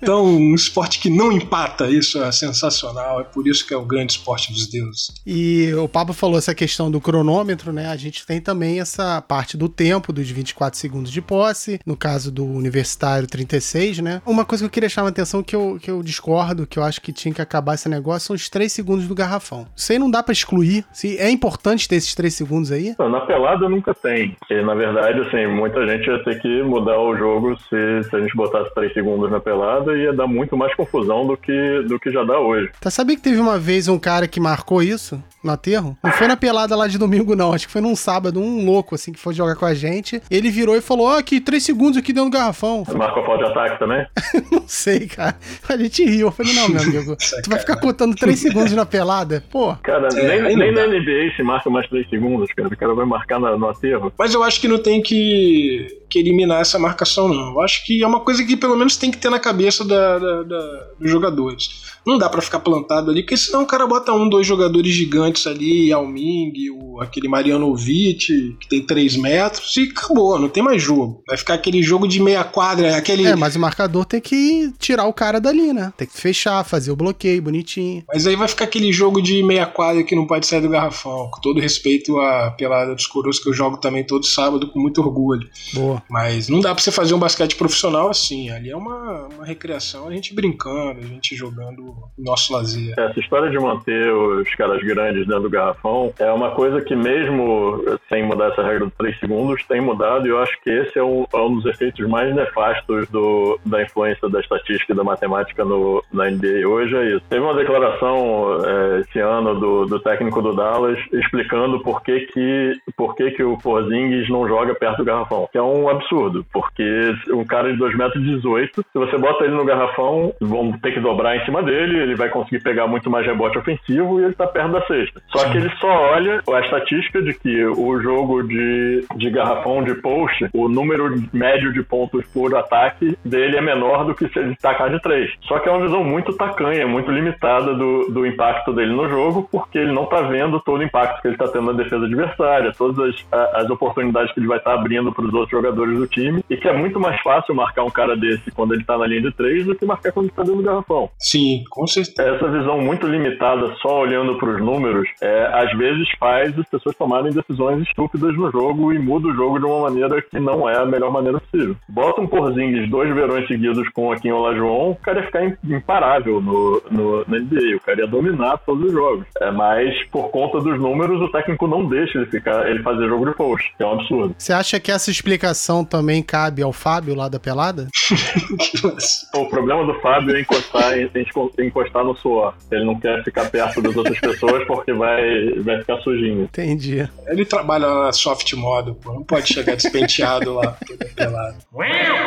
[SPEAKER 2] Então, um esporte que não empata, isso é sensacional. É por isso que é o grande esporte dos deuses.
[SPEAKER 1] E o Pablo falou essa questão do cronômetro, né? A gente tem também essa parte do tempo, dos 24 segundos de posse. No caso do universitário, 36, né? Uma coisa que eu queria chamar a atenção que eu, que eu discordo, que eu acho que tinha que acabar esse negócio, são os 3 segundos do garrafão. Isso aí não dá para excluir. Se é importante ter esses 3 segundos aí?
[SPEAKER 3] Na pelada nunca tem. E, na verdade, assim, muita gente ia ter que mudar o jogo se, se a gente botasse 3 segundos na pelada ia dar muito mais confusão do que, do que já dá hoje.
[SPEAKER 1] Tá sabendo que teve uma vez um cara que marcou isso no aterro? Não foi na pelada lá de domingo, não. Acho que foi num sábado, um louco, assim, que foi jogar com a gente. Ele virou e falou: Ó, oh, aqui, três segundos aqui dentro do garrafão.
[SPEAKER 3] Marcou falta de ataque também?
[SPEAKER 1] não sei, cara. A gente riu. Eu falei, não, meu amigo, tu vai ficar contando três segundos na pelada? Pô.
[SPEAKER 3] Cara, é, nem, nem na NBA se marca mais três segundos, cara. O cara vai marcar no, no aterro.
[SPEAKER 2] Mas eu acho que não tem que, que eliminar essa marcação, não. Eu acho que é uma coisa que pelo menos tem que ter na cabeça da, da, da dos jogadores. Não dá para ficar plantado ali, porque senão o cara bota um, dois jogadores gigantes ali, Yao Ming, o, aquele Marianovic, que tem 3 metros, e acabou, não tem mais jogo. Vai ficar aquele jogo de meia quadra, aquele.
[SPEAKER 1] É, mas o marcador tem que tirar o cara dali, né? Tem que fechar, fazer o bloqueio bonitinho.
[SPEAKER 2] Mas aí vai ficar aquele jogo de meia quadra que não pode sair do garrafão. Com todo respeito à pelada dos coroas que eu jogo também todo sábado com muito orgulho.
[SPEAKER 1] Boa.
[SPEAKER 2] Mas não dá pra você fazer um basquete profissional assim. Ali é uma, uma recreação, a gente brincando, a gente jogando nosso lazer.
[SPEAKER 3] Essa história de manter os caras grandes dentro do garrafão é uma coisa que, mesmo sem mudar essa regra dos 3 segundos, tem mudado e eu acho que esse é um, é um dos efeitos mais nefastos do, da influência da estatística e da matemática no, na NBA hoje. É isso. Teve uma declaração é, esse ano do, do técnico do Dallas explicando por que, que, por que, que o Porzingis não joga perto do garrafão, que é um absurdo, porque um cara de 2,18 metros, se você bota ele no garrafão, vão ter que dobrar em cima dele, ele vai conseguir pegar muito mais rebote ofensivo e ele tá perto da cesta. Só que ele só olha a estatística de que o jogo de, de garrafão de post, o número médio de pontos por ataque dele é menor do que se ele tacar de três. Só que é uma visão muito tacanha, muito limitada do, do impacto dele no jogo, porque ele não tá vendo todo o impacto que ele tá tendo na defesa adversária, todas as, as oportunidades que ele vai estar tá abrindo para os outros jogadores do time, e que é muito mais fácil marcar um cara desse quando ele tá na linha de três do que marcar quando ele tá dentro do garrafão.
[SPEAKER 2] Sim, com certeza
[SPEAKER 3] essa visão muito limitada, só olhando para os números, é, às vezes faz as pessoas tomarem decisões estúpidas no jogo e muda o jogo de uma maneira que não é a melhor maneira possível. Bota um Porzingis dois verões seguidos com aqui em Olajuwon, o cara ia ficar imparável no, no, na NBA, o cara ia dominar todos os jogos. É, mas por conta dos números, o técnico não deixa ele ficar, ele fazer jogo de post, é um absurdo.
[SPEAKER 1] Você acha que essa explicação também cabe ao Fábio lá da pelada?
[SPEAKER 3] o problema do Fábio é encostar, é encostar encostar no suor. Ele não quer ficar perto das outras pessoas porque vai, vai ficar sujinho.
[SPEAKER 1] Entendi.
[SPEAKER 2] Ele trabalha na soft modo, pô. Não pode chegar despenteado lá, pelado.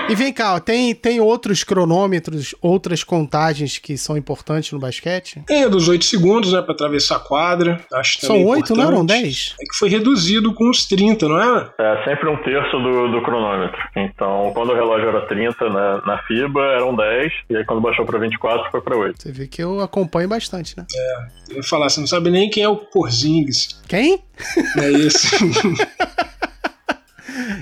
[SPEAKER 1] E vem cá, tem, tem outros cronômetros, outras contagens que são importantes no basquete?
[SPEAKER 2] Tem a dos 8 segundos, né, pra atravessar a quadra. Acho
[SPEAKER 1] São 8, não eram 10?
[SPEAKER 2] É que foi reduzido com os 30, não
[SPEAKER 3] é? É, sempre um terço do, do cronômetro. Então, quando o relógio era 30 na, na FIBA, eram 10, e aí quando baixou pra 24, foi pra 8.
[SPEAKER 1] Você vê que eu acompanho bastante, né?
[SPEAKER 2] É, eu ia falar, você não sabe nem quem é o Porzingis.
[SPEAKER 1] Quem?
[SPEAKER 2] É isso.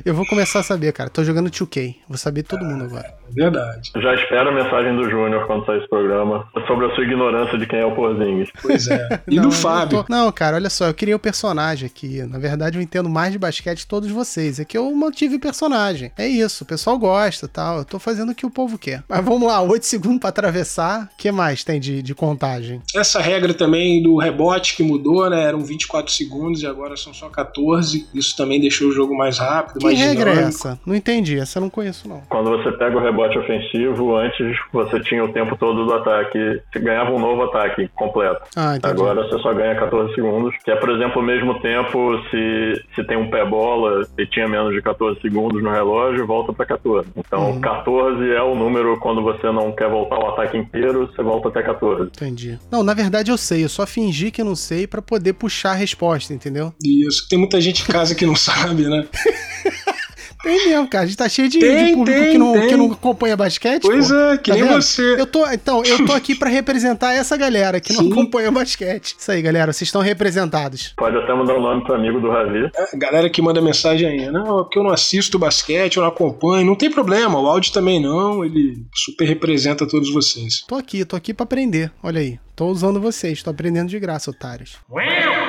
[SPEAKER 1] Eu vou começar a saber, cara. Tô jogando 2K. Vou saber todo mundo agora.
[SPEAKER 2] Verdade.
[SPEAKER 3] Já espero a mensagem do Júnior quando sair esse programa sobre a sua ignorância de quem é o Porzingis.
[SPEAKER 2] Pois é. E não, do Fábio.
[SPEAKER 1] Tô... Não, cara, olha só. Eu queria o personagem aqui. Na verdade, eu entendo mais de basquete que todos vocês. É que eu mantive o personagem. É isso. O pessoal gosta tal. Eu tô fazendo o que o povo quer. Mas vamos lá. 8 segundos para atravessar. O que mais tem de, de contagem?
[SPEAKER 2] Essa regra também do rebote que mudou, né? Eram 24 segundos e agora são só 14. Isso também deixou o jogo mais rápido.
[SPEAKER 1] Que que regra dinâmico. é essa? Não entendi, essa eu não conheço não.
[SPEAKER 3] Quando você pega o rebote ofensivo, antes você tinha o tempo todo do ataque, você ganhava um novo ataque completo. Ah, Agora você só ganha 14 segundos, que é, por exemplo, o mesmo tempo se, se tem um pé bola e tinha menos de 14 segundos no relógio, volta para 14. Então, uhum. 14 é o número quando você não quer voltar o ataque inteiro, você volta até 14.
[SPEAKER 1] Entendi. Não, na verdade eu sei, eu só fingi que não sei para poder puxar a resposta, entendeu?
[SPEAKER 2] Isso, tem muita gente em casa que não sabe, né?
[SPEAKER 1] Tem mesmo, cara. A gente tá cheio de, tem, de público tem, que, não, que não acompanha basquete.
[SPEAKER 2] Pois pô. é, que tá nem vendo? você.
[SPEAKER 1] Eu tô, então, eu tô aqui pra representar essa galera que Sim. não acompanha basquete. Isso aí, galera. Vocês estão representados.
[SPEAKER 3] Pode até mandar o um nome pro amigo do Ravi.
[SPEAKER 2] É, galera que manda mensagem aí. Não, porque eu não assisto basquete, eu não acompanho. Não tem problema. O áudio também não. Ele super representa todos vocês.
[SPEAKER 1] Tô aqui, tô aqui pra aprender. Olha aí. Tô usando vocês, tô aprendendo de graça, otários.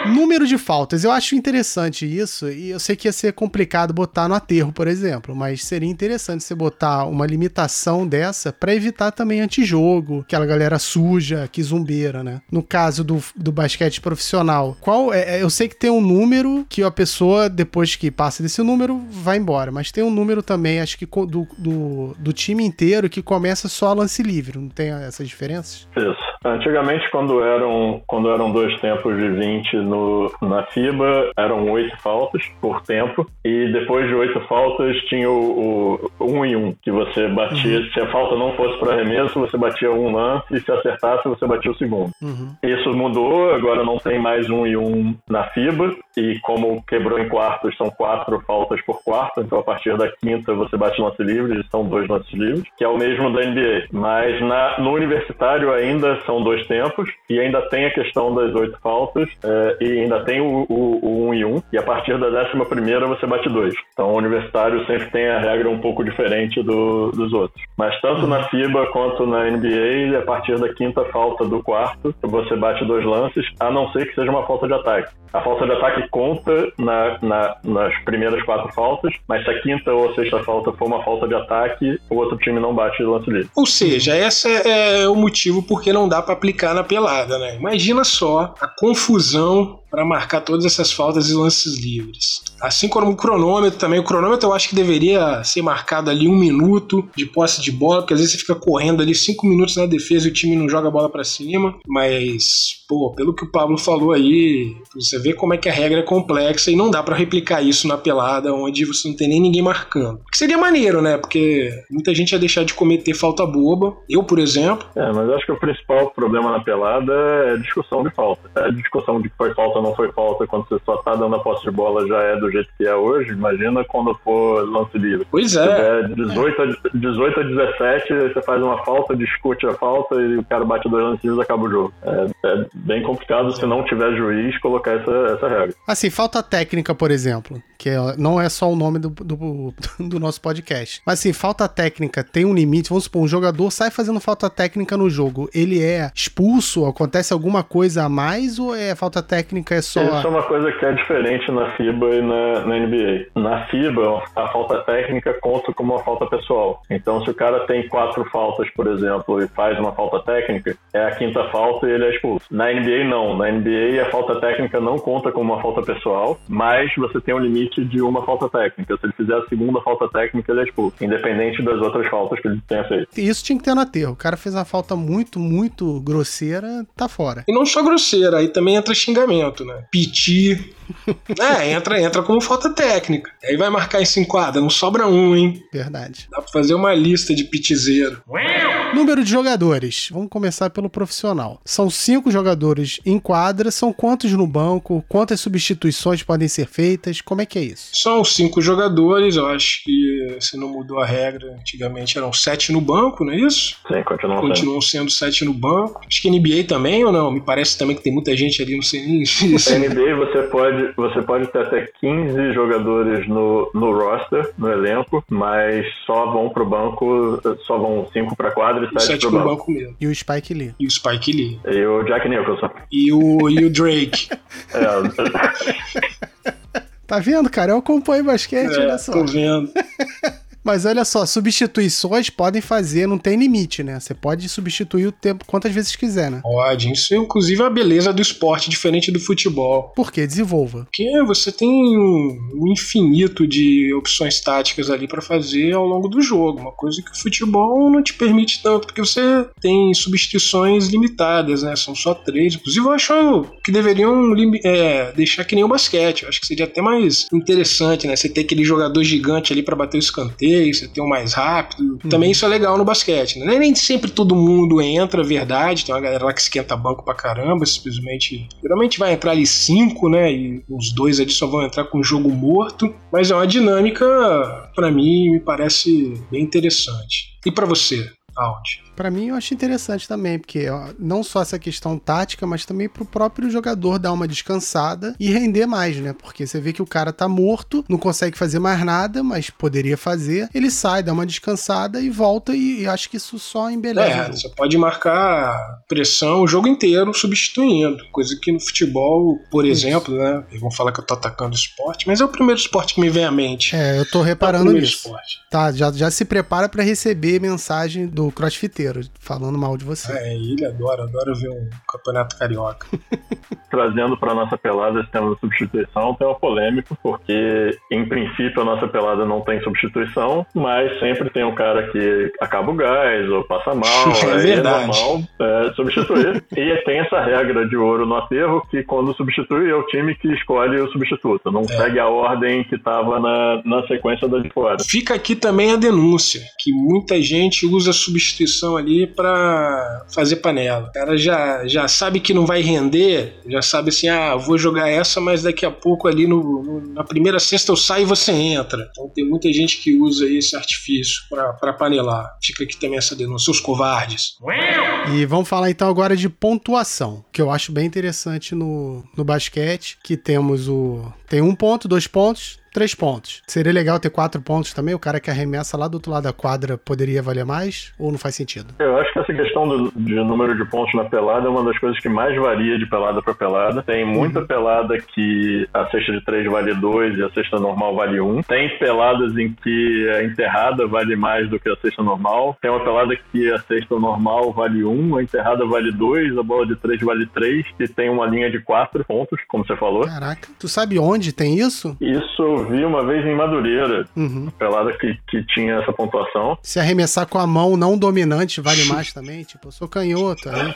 [SPEAKER 1] Número de faltas. Eu acho interessante isso, e eu sei que ia ser complicado botar no aterro, por exemplo, mas seria interessante você botar uma limitação dessa para evitar também antijogo, aquela galera suja, que zumbeira, né? No caso do, do basquete profissional, qual é, é, eu sei que tem um número que a pessoa, depois que passa desse número, vai embora, mas tem um número também, acho que do, do, do time inteiro que começa só lance livre, não tem essas diferenças?
[SPEAKER 3] Isso. Antigamente, quando eram, quando eram dois tempos de 20 no, na FIBA, eram oito faltas por tempo. E depois de oito faltas, tinha o, o um e um, que você batia. Uhum. Se a falta não fosse para arremesso, você batia um lance. E se acertasse, você batia o segundo. Uhum. Isso mudou, agora não tem mais um e um na FIBA. E como quebrou em quartos, são quatro faltas por quarto. Então, a partir da quinta, você bate lance livre, são dois lances livres, que é o mesmo da NBA. Mas na, no universitário ainda são dois tempos, e ainda tem a questão das oito faltas, é, e ainda tem o, o, o, um e um, e a partir da décima primeira você bate dois. Então o universitário sempre tem a regra um pouco diferente do, dos outros. Mas tanto na FIBA quanto na NBA, a partir da quinta falta do quarto, você bate dois lances, a não ser que seja uma falta de ataque. A falta de ataque conta na, na, nas primeiras quatro faltas, mas se a quinta ou a sexta falta for uma falta de ataque, o outro time não bate lance livre.
[SPEAKER 2] Ou seja, esse é o motivo porque não dá para aplicar na pelada, né? Imagina só a confusão para marcar todas essas faltas e lances livres. Assim como o cronômetro também, o cronômetro eu acho que deveria ser marcado ali um minuto de posse de bola, porque às vezes você fica correndo ali cinco minutos na defesa e o time não joga a bola para cima, mas pô, pelo que o Pablo falou aí, você vê como é que a regra é complexa e não dá para replicar isso na pelada onde você não tem nem ninguém marcando. Que seria maneiro, né? Porque muita gente ia deixar de cometer falta boba. Eu, por exemplo.
[SPEAKER 3] É, mas acho que o principal problema na pelada é a discussão de falta. É a discussão de que foi falta ou não foi falta quando você só tá dando a posse de bola já é do jeito que é hoje. Imagina quando for lance livre.
[SPEAKER 2] Pois é.
[SPEAKER 3] Se 18 a, 18 a 17, você faz uma falta, discute a falta e o cara bate dois lances e acaba o jogo. É, é bem complicado se não tiver juiz colocar essa, essa regra.
[SPEAKER 1] Assim, falta técnica, por exemplo, que é, não é só o nome do, do, do nosso podcast. Mas assim, falta técnica tem um limite. Vamos supor, um jogador sai fazendo falta técnica no jogo. Ele é expulso? Acontece alguma coisa a mais ou é falta técnica é só.
[SPEAKER 3] Isso é uma coisa que é diferente na FIBA e na, na NBA. Na FIBA, a falta técnica conta como uma falta pessoal. Então, se o cara tem quatro faltas, por exemplo, e faz uma falta técnica, é a quinta falta e ele é expulso. Na NBA, não. Na NBA, a falta técnica não conta como uma falta pessoal, mas você tem um limite de uma falta técnica. Se ele fizer a segunda falta técnica, ele é expulso, independente das outras faltas que ele tenha feito.
[SPEAKER 1] Isso tinha que ter no aterro. O cara fez uma falta muito, muito grosseira, tá fora.
[SPEAKER 2] E não só grosseira, aí também entra xingamento, né? Piti. é, entra, entra como falta técnica. Aí vai marcar em cinco quadras, não sobra um, hein?
[SPEAKER 1] Verdade.
[SPEAKER 2] Dá pra fazer uma lista de pitizeiro.
[SPEAKER 1] Número de jogadores. Vamos começar pelo profissional. São cinco jogadores em quadra. São quantos no banco? Quantas substituições podem ser feitas? Como é que é isso?
[SPEAKER 2] São cinco jogadores. Eu acho que se não mudou a regra, antigamente eram sete no banco, não é isso?
[SPEAKER 3] Sim, continuam,
[SPEAKER 2] continuam sendo. sendo sete no banco. Acho que NBA também ou não? Me parece também que tem muita gente ali, não sei nem.
[SPEAKER 3] NBA você pode, você pode ter até 15 jogadores no, no roster, no elenco, mas só vão pro banco, só vão cinco pra quadra e sete, sete pro banco. banco
[SPEAKER 1] mesmo. E o Spike Lee.
[SPEAKER 2] E o Spike Lee.
[SPEAKER 3] E o Jack Nicholson.
[SPEAKER 2] E o, e o Drake. é.
[SPEAKER 1] tá vendo, cara? Eu acompanho basquete, é, olha só.
[SPEAKER 2] Tô vendo.
[SPEAKER 1] Mas olha só, substituições podem fazer, não tem limite, né? Você pode substituir o tempo quantas vezes quiser, né?
[SPEAKER 2] Pode. Isso é inclusive a beleza do esporte, diferente do futebol.
[SPEAKER 1] Por quê? Desenvolva.
[SPEAKER 2] Porque você tem um infinito de opções táticas ali para fazer ao longo do jogo. Uma coisa que o futebol não te permite tanto, porque você tem substituições limitadas, né? São só três. Inclusive, eu acho que deveriam é, deixar que nem o basquete. Eu acho que seria até mais interessante, né? Você ter aquele jogador gigante ali para bater o escanteio, você ter um mais rápido. Uhum. Também isso é legal no basquete, né? Nem sempre todo mundo entra, verdade. Tem uma galera lá que esquenta banco pra caramba, simplesmente. Geralmente vai entrar ali cinco, né? E os dois ali só vão entrar com o jogo morto. Mas é uma dinâmica, para mim, me parece bem interessante. E para você, Aonde?
[SPEAKER 1] Para mim, eu acho interessante também, porque ó, não só essa questão tática, mas também pro próprio jogador dar uma descansada e render mais, né? Porque você vê que o cara tá morto, não consegue fazer mais nada, mas poderia fazer. Ele sai, dá uma descansada e volta, e, e acho que isso só embeleza.
[SPEAKER 2] É, você pode marcar pressão o jogo inteiro substituindo, coisa que no futebol, por isso. exemplo, né? Eles vão falar que eu tô atacando o esporte, mas é o primeiro esporte que me vem à mente.
[SPEAKER 1] É, eu tô reparando é nisso. Esporte. Tá, já, já se prepara para receber mensagem do crossfiteiro falando mal de você.
[SPEAKER 2] É, ele adora, adora ver um campeonato carioca.
[SPEAKER 3] Trazendo para nossa pelada esse tema da substituição, tem uma polêmica, porque em princípio a nossa pelada não tem substituição, mas sempre tem um cara que acaba o gás ou passa mal,
[SPEAKER 2] é,
[SPEAKER 3] é
[SPEAKER 2] verdade.
[SPEAKER 3] normal é, substituir. e tem essa regra de ouro no aterro que quando substitui é o time que escolhe o substituto, não é. segue a ordem que estava na, na sequência da de fora.
[SPEAKER 2] Fica aqui também a denúncia, que muita gente usa substituição ali para fazer panela. O cara já, já sabe que não vai render, já sabe assim, ah, vou jogar essa, mas daqui a pouco ali no, no na primeira sexta eu saio e você entra. Então tem muita gente que usa esse artifício para panelar. Fica aqui também essa denúncia, os covardes.
[SPEAKER 1] E vamos falar então agora de pontuação, que eu acho bem interessante no, no basquete, que temos o tem um ponto, dois pontos, três pontos. Seria legal ter quatro pontos também? O cara que arremessa lá do outro lado da quadra poderia valer mais? Ou não faz sentido?
[SPEAKER 3] Eu acho que essa questão do, de número de pontos na pelada é uma das coisas que mais varia de pelada para pelada. Tem muita uhum. pelada que a cesta de três vale dois e a cesta normal vale um. Tem peladas em que a enterrada vale mais do que a cesta normal. Tem uma pelada que a cesta normal vale um, a enterrada vale dois, a bola de três vale três, e tem uma linha de quatro pontos, como você falou.
[SPEAKER 1] Caraca, tu sabe onde tem isso?
[SPEAKER 3] Isso vi uma vez em Madureira, uhum. pelada que, que tinha essa pontuação.
[SPEAKER 1] Se arremessar com a mão não dominante vale mais também? Tipo, eu sou canhoto. Aí.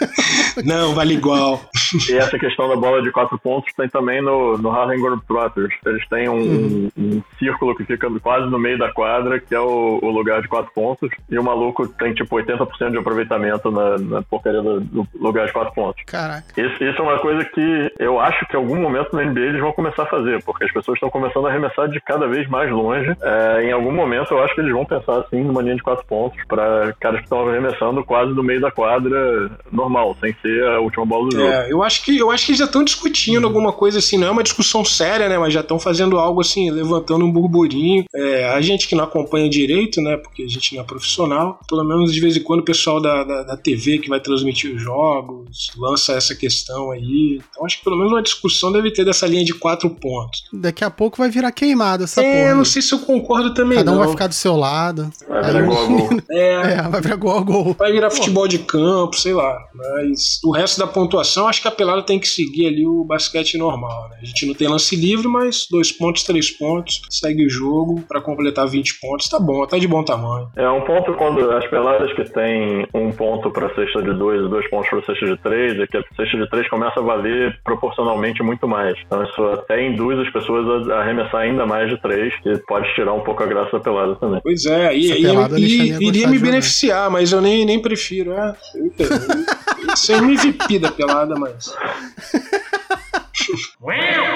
[SPEAKER 2] não, vale igual.
[SPEAKER 3] E essa questão da bola de quatro pontos tem também no, no Harlem Globetrotters. Eles têm um, uhum. um, círculo que fica quase no meio da quadra, que é o, o, lugar de quatro pontos, e o maluco tem tipo 80% de aproveitamento na, na porcaria do, do, lugar de quatro pontos.
[SPEAKER 1] Caraca.
[SPEAKER 3] Isso, isso é uma coisa que eu acho que em algum momento no NBA eles vão começar a fazer, porque as pessoas estão começando a arremessar de cada vez mais longe. É, em algum momento eu acho que eles vão pensar assim numa linha de quatro pontos para caras que estão arremessando quase no meio da quadra normal, sem ser a última bola do jogo.
[SPEAKER 2] É, eu acho que eu acho que já estão discutindo alguma coisa assim, não é uma discussão séria, né? Mas já estão fazendo algo assim, levantando um burburinho. É, a gente que não acompanha direito, né? Porque a gente não é profissional, pelo menos de vez em quando o pessoal da, da, da TV que vai transmitir os jogos lança essa questão aí. Então acho que pelo menos uma discussão deve ter dessa linha de quatro pontos.
[SPEAKER 1] Daqui a pouco vai virar queimado essa
[SPEAKER 2] é,
[SPEAKER 1] porra.
[SPEAKER 2] É, não sei se eu concordo também.
[SPEAKER 1] Cada um
[SPEAKER 2] não.
[SPEAKER 1] vai ficar do seu lado.
[SPEAKER 3] Vai virar gol a gol.
[SPEAKER 2] É.
[SPEAKER 1] é, vai virar gol a gol.
[SPEAKER 2] Vai virar futebol de campo, sei lá. Mas o resto da pontuação, acho que a pelada tem que seguir ali o basquete normal. Né? A gente não tem lance livre, mas dois pontos, três pontos, segue o jogo para completar 20 pontos. Tá bom, tá de bom tamanho.
[SPEAKER 3] É um ponto quando as peladas que tem um ponto para cesta de dois e dois pontos para cesta de três, é que a cesta de três começa a valer proporcionalmente muito mais. Então isso até induz as pessoas a arremessar ainda mais de três, que pode tirar um pouco a graça da pelada também.
[SPEAKER 2] Pois é, e, e, e iria me beneficiar, mas eu nem, nem prefiro. É, isso é MVP da pelada, mas.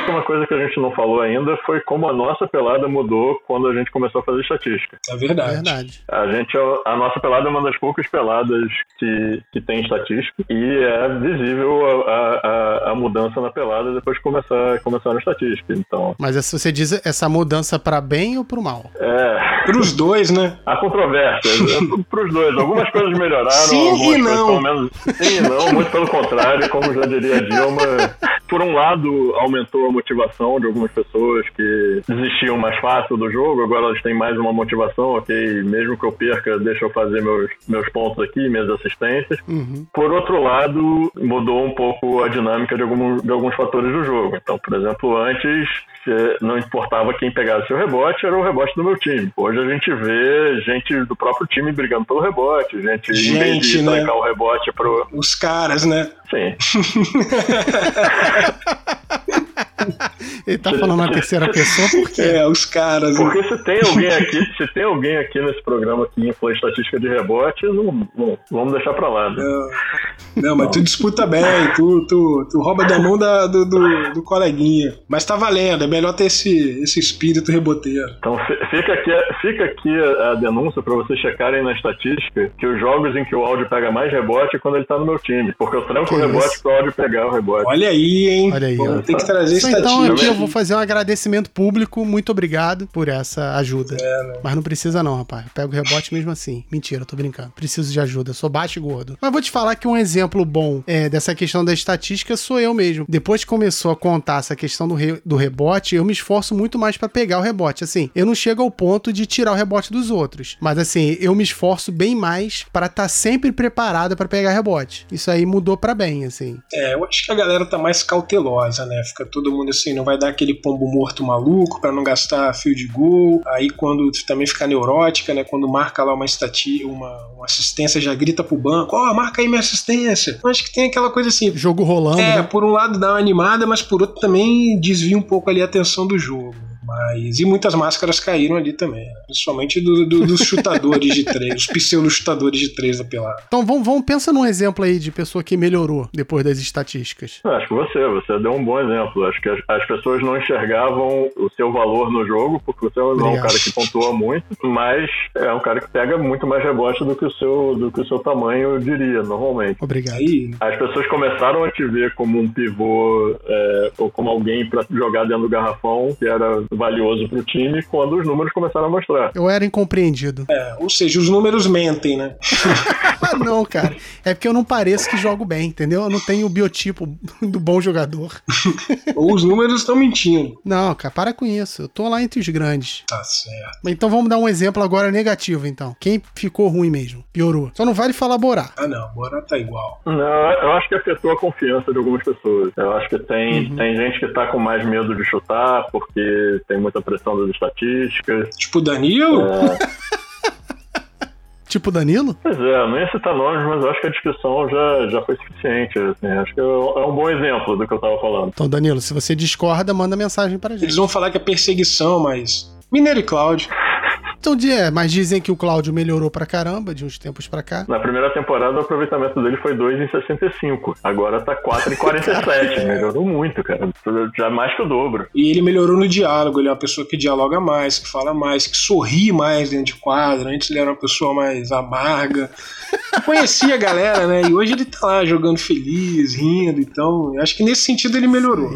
[SPEAKER 3] Uma coisa que a gente não falou ainda foi como a nossa pelada mudou quando a gente começou a fazer estatística.
[SPEAKER 2] É verdade.
[SPEAKER 1] É verdade.
[SPEAKER 3] A gente, a nossa pelada é uma das poucas peladas que, que tem estatística e é visível a, a, a mudança na pelada depois de começar, começar a estatística. Então.
[SPEAKER 1] Mas se você diz essa mudança para bem ou para o mal?
[SPEAKER 3] É.
[SPEAKER 2] Para os dois, né?
[SPEAKER 3] Há controvérsias. É para os dois. Algumas coisas melhoraram.
[SPEAKER 2] Sim e não.
[SPEAKER 3] Coisas, menos, sim e não. Muito pelo contrário, como já diria a Dilma, por um lado, aumentou a motivação de algumas pessoas que desistiam mais fácil do jogo, agora elas têm mais uma motivação, ok, mesmo que eu perca, deixa eu fazer meus, meus pontos aqui, minhas assistências. Uhum. Por outro lado, mudou um pouco a dinâmica de, algum, de alguns fatores do jogo. Então, por exemplo, antes não importava quem pegasse o rebote, era o rebote do meu time. Hoje a gente vê gente do próprio time brigando pelo rebote, gente, gente
[SPEAKER 2] em vez de
[SPEAKER 3] né? o rebote pro.
[SPEAKER 2] Os caras, né?
[SPEAKER 3] Sim.
[SPEAKER 1] Ele tá falando na terceira pessoa por quê?
[SPEAKER 2] É, os caras.
[SPEAKER 3] Né? Porque se tem alguém aqui, se tem alguém aqui nesse programa que influi estatística de rebote, não, não, vamos deixar pra lá. Né?
[SPEAKER 2] Não, não, mas tu disputa bem, tu, tu, tu rouba da mão da, do, do, do, coleguinha. Mas tá valendo, é melhor ter esse, esse espírito reboteiro.
[SPEAKER 3] Então fica aqui, fica aqui a denúncia pra vocês checarem na estatística que os jogos em que o áudio pega mais rebote é quando ele tá no meu time. Porque eu tranco que o rebote isso? pro áudio pegar o rebote.
[SPEAKER 2] Olha aí, hein? Olha aí. Pô, tem que trazer estatística.
[SPEAKER 1] Então aqui eu vou fazer um agradecimento público. Muito obrigado por essa ajuda. É, né? Mas não precisa não, rapaz. Eu pego o rebote mesmo assim. Mentira, tô brincando. Preciso de ajuda. Sou baixo e gordo. Mas vou te falar que um exemplo bom é, dessa questão da estatística sou eu mesmo. Depois que começou a contar essa questão do, re, do rebote, eu me esforço muito mais para pegar o rebote. Assim, eu não chego ao ponto de tirar o rebote dos outros. Mas assim, eu me esforço bem mais para estar tá sempre preparado para pegar rebote. Isso aí mudou para bem, assim.
[SPEAKER 2] É, eu acho que a galera tá mais cautelosa, né? Fica todo mundo assim, não vai dar aquele pombo morto maluco para não gastar fio de gol. Aí quando também fica neurótica, né? Quando marca lá uma estatia, uma, uma assistência, já grita pro banco, ó, oh, marca aí minha assistência. Acho que tem aquela coisa assim.
[SPEAKER 1] Jogo rolando.
[SPEAKER 2] É,
[SPEAKER 1] né?
[SPEAKER 2] por um lado dá uma animada, mas por outro também desvia um pouco ali a atenção do jogo. Mas, e muitas máscaras caíram ali também, né? principalmente do, do, dos chutadores de três, os pseudo-chutadores de três da pelada.
[SPEAKER 1] Então vamos, vamos pensa num exemplo aí de pessoa que melhorou depois das estatísticas.
[SPEAKER 3] Acho que você, você deu um bom exemplo. Acho que as, as pessoas não enxergavam o seu valor no jogo, porque você não é um cara que pontua muito, mas é um cara que pega muito mais rebote do que o seu, do que o seu tamanho diria, normalmente.
[SPEAKER 1] Obrigado.
[SPEAKER 3] Aí, as pessoas começaram a te ver como um pivô é, ou como alguém para jogar dentro do garrafão, que era valioso pro time quando os números começaram a mostrar.
[SPEAKER 1] Eu era incompreendido.
[SPEAKER 2] É, ou seja, os números mentem, né?
[SPEAKER 1] não, cara. É porque eu não pareço que jogo bem, entendeu? Eu não tenho o biotipo do bom jogador.
[SPEAKER 2] ou os números estão mentindo.
[SPEAKER 1] Não, cara, para com isso. Eu tô lá entre os grandes.
[SPEAKER 2] Tá certo.
[SPEAKER 1] Então vamos dar um exemplo agora negativo, então. Quem ficou ruim mesmo? Piorou. Só não vale falar Borá.
[SPEAKER 2] Ah, não. Borá tá igual.
[SPEAKER 3] Não, eu acho que afetou a confiança de algumas pessoas. Eu acho que tem, uhum. tem gente que tá com mais medo de chutar porque tem muita pressão das estatísticas.
[SPEAKER 2] Tipo Danilo? É.
[SPEAKER 1] tipo Danilo?
[SPEAKER 3] Pois é, não ia citar nomes, mas eu acho que a descrição já, já foi suficiente. Assim, acho que é, é um bom exemplo do que eu tava falando.
[SPEAKER 1] Então, Danilo, se você discorda, manda mensagem pra gente.
[SPEAKER 2] Eles vão falar que é perseguição, mas. Mineiro e Cláudio.
[SPEAKER 1] Então, é, mas dizem que o Cláudio melhorou pra caramba de uns tempos pra cá.
[SPEAKER 3] Na primeira temporada, o aproveitamento dele foi 2,65. Agora tá 4,47. melhorou muito, cara. Já mais que o dobro.
[SPEAKER 2] E ele melhorou no diálogo. Ele é uma pessoa que dialoga mais, que fala mais, que sorri mais dentro de quadro. Antes ele era uma pessoa mais amarga. Conhecia a galera, né? E hoje ele tá lá jogando feliz, rindo. Então, acho que nesse sentido ele melhorou.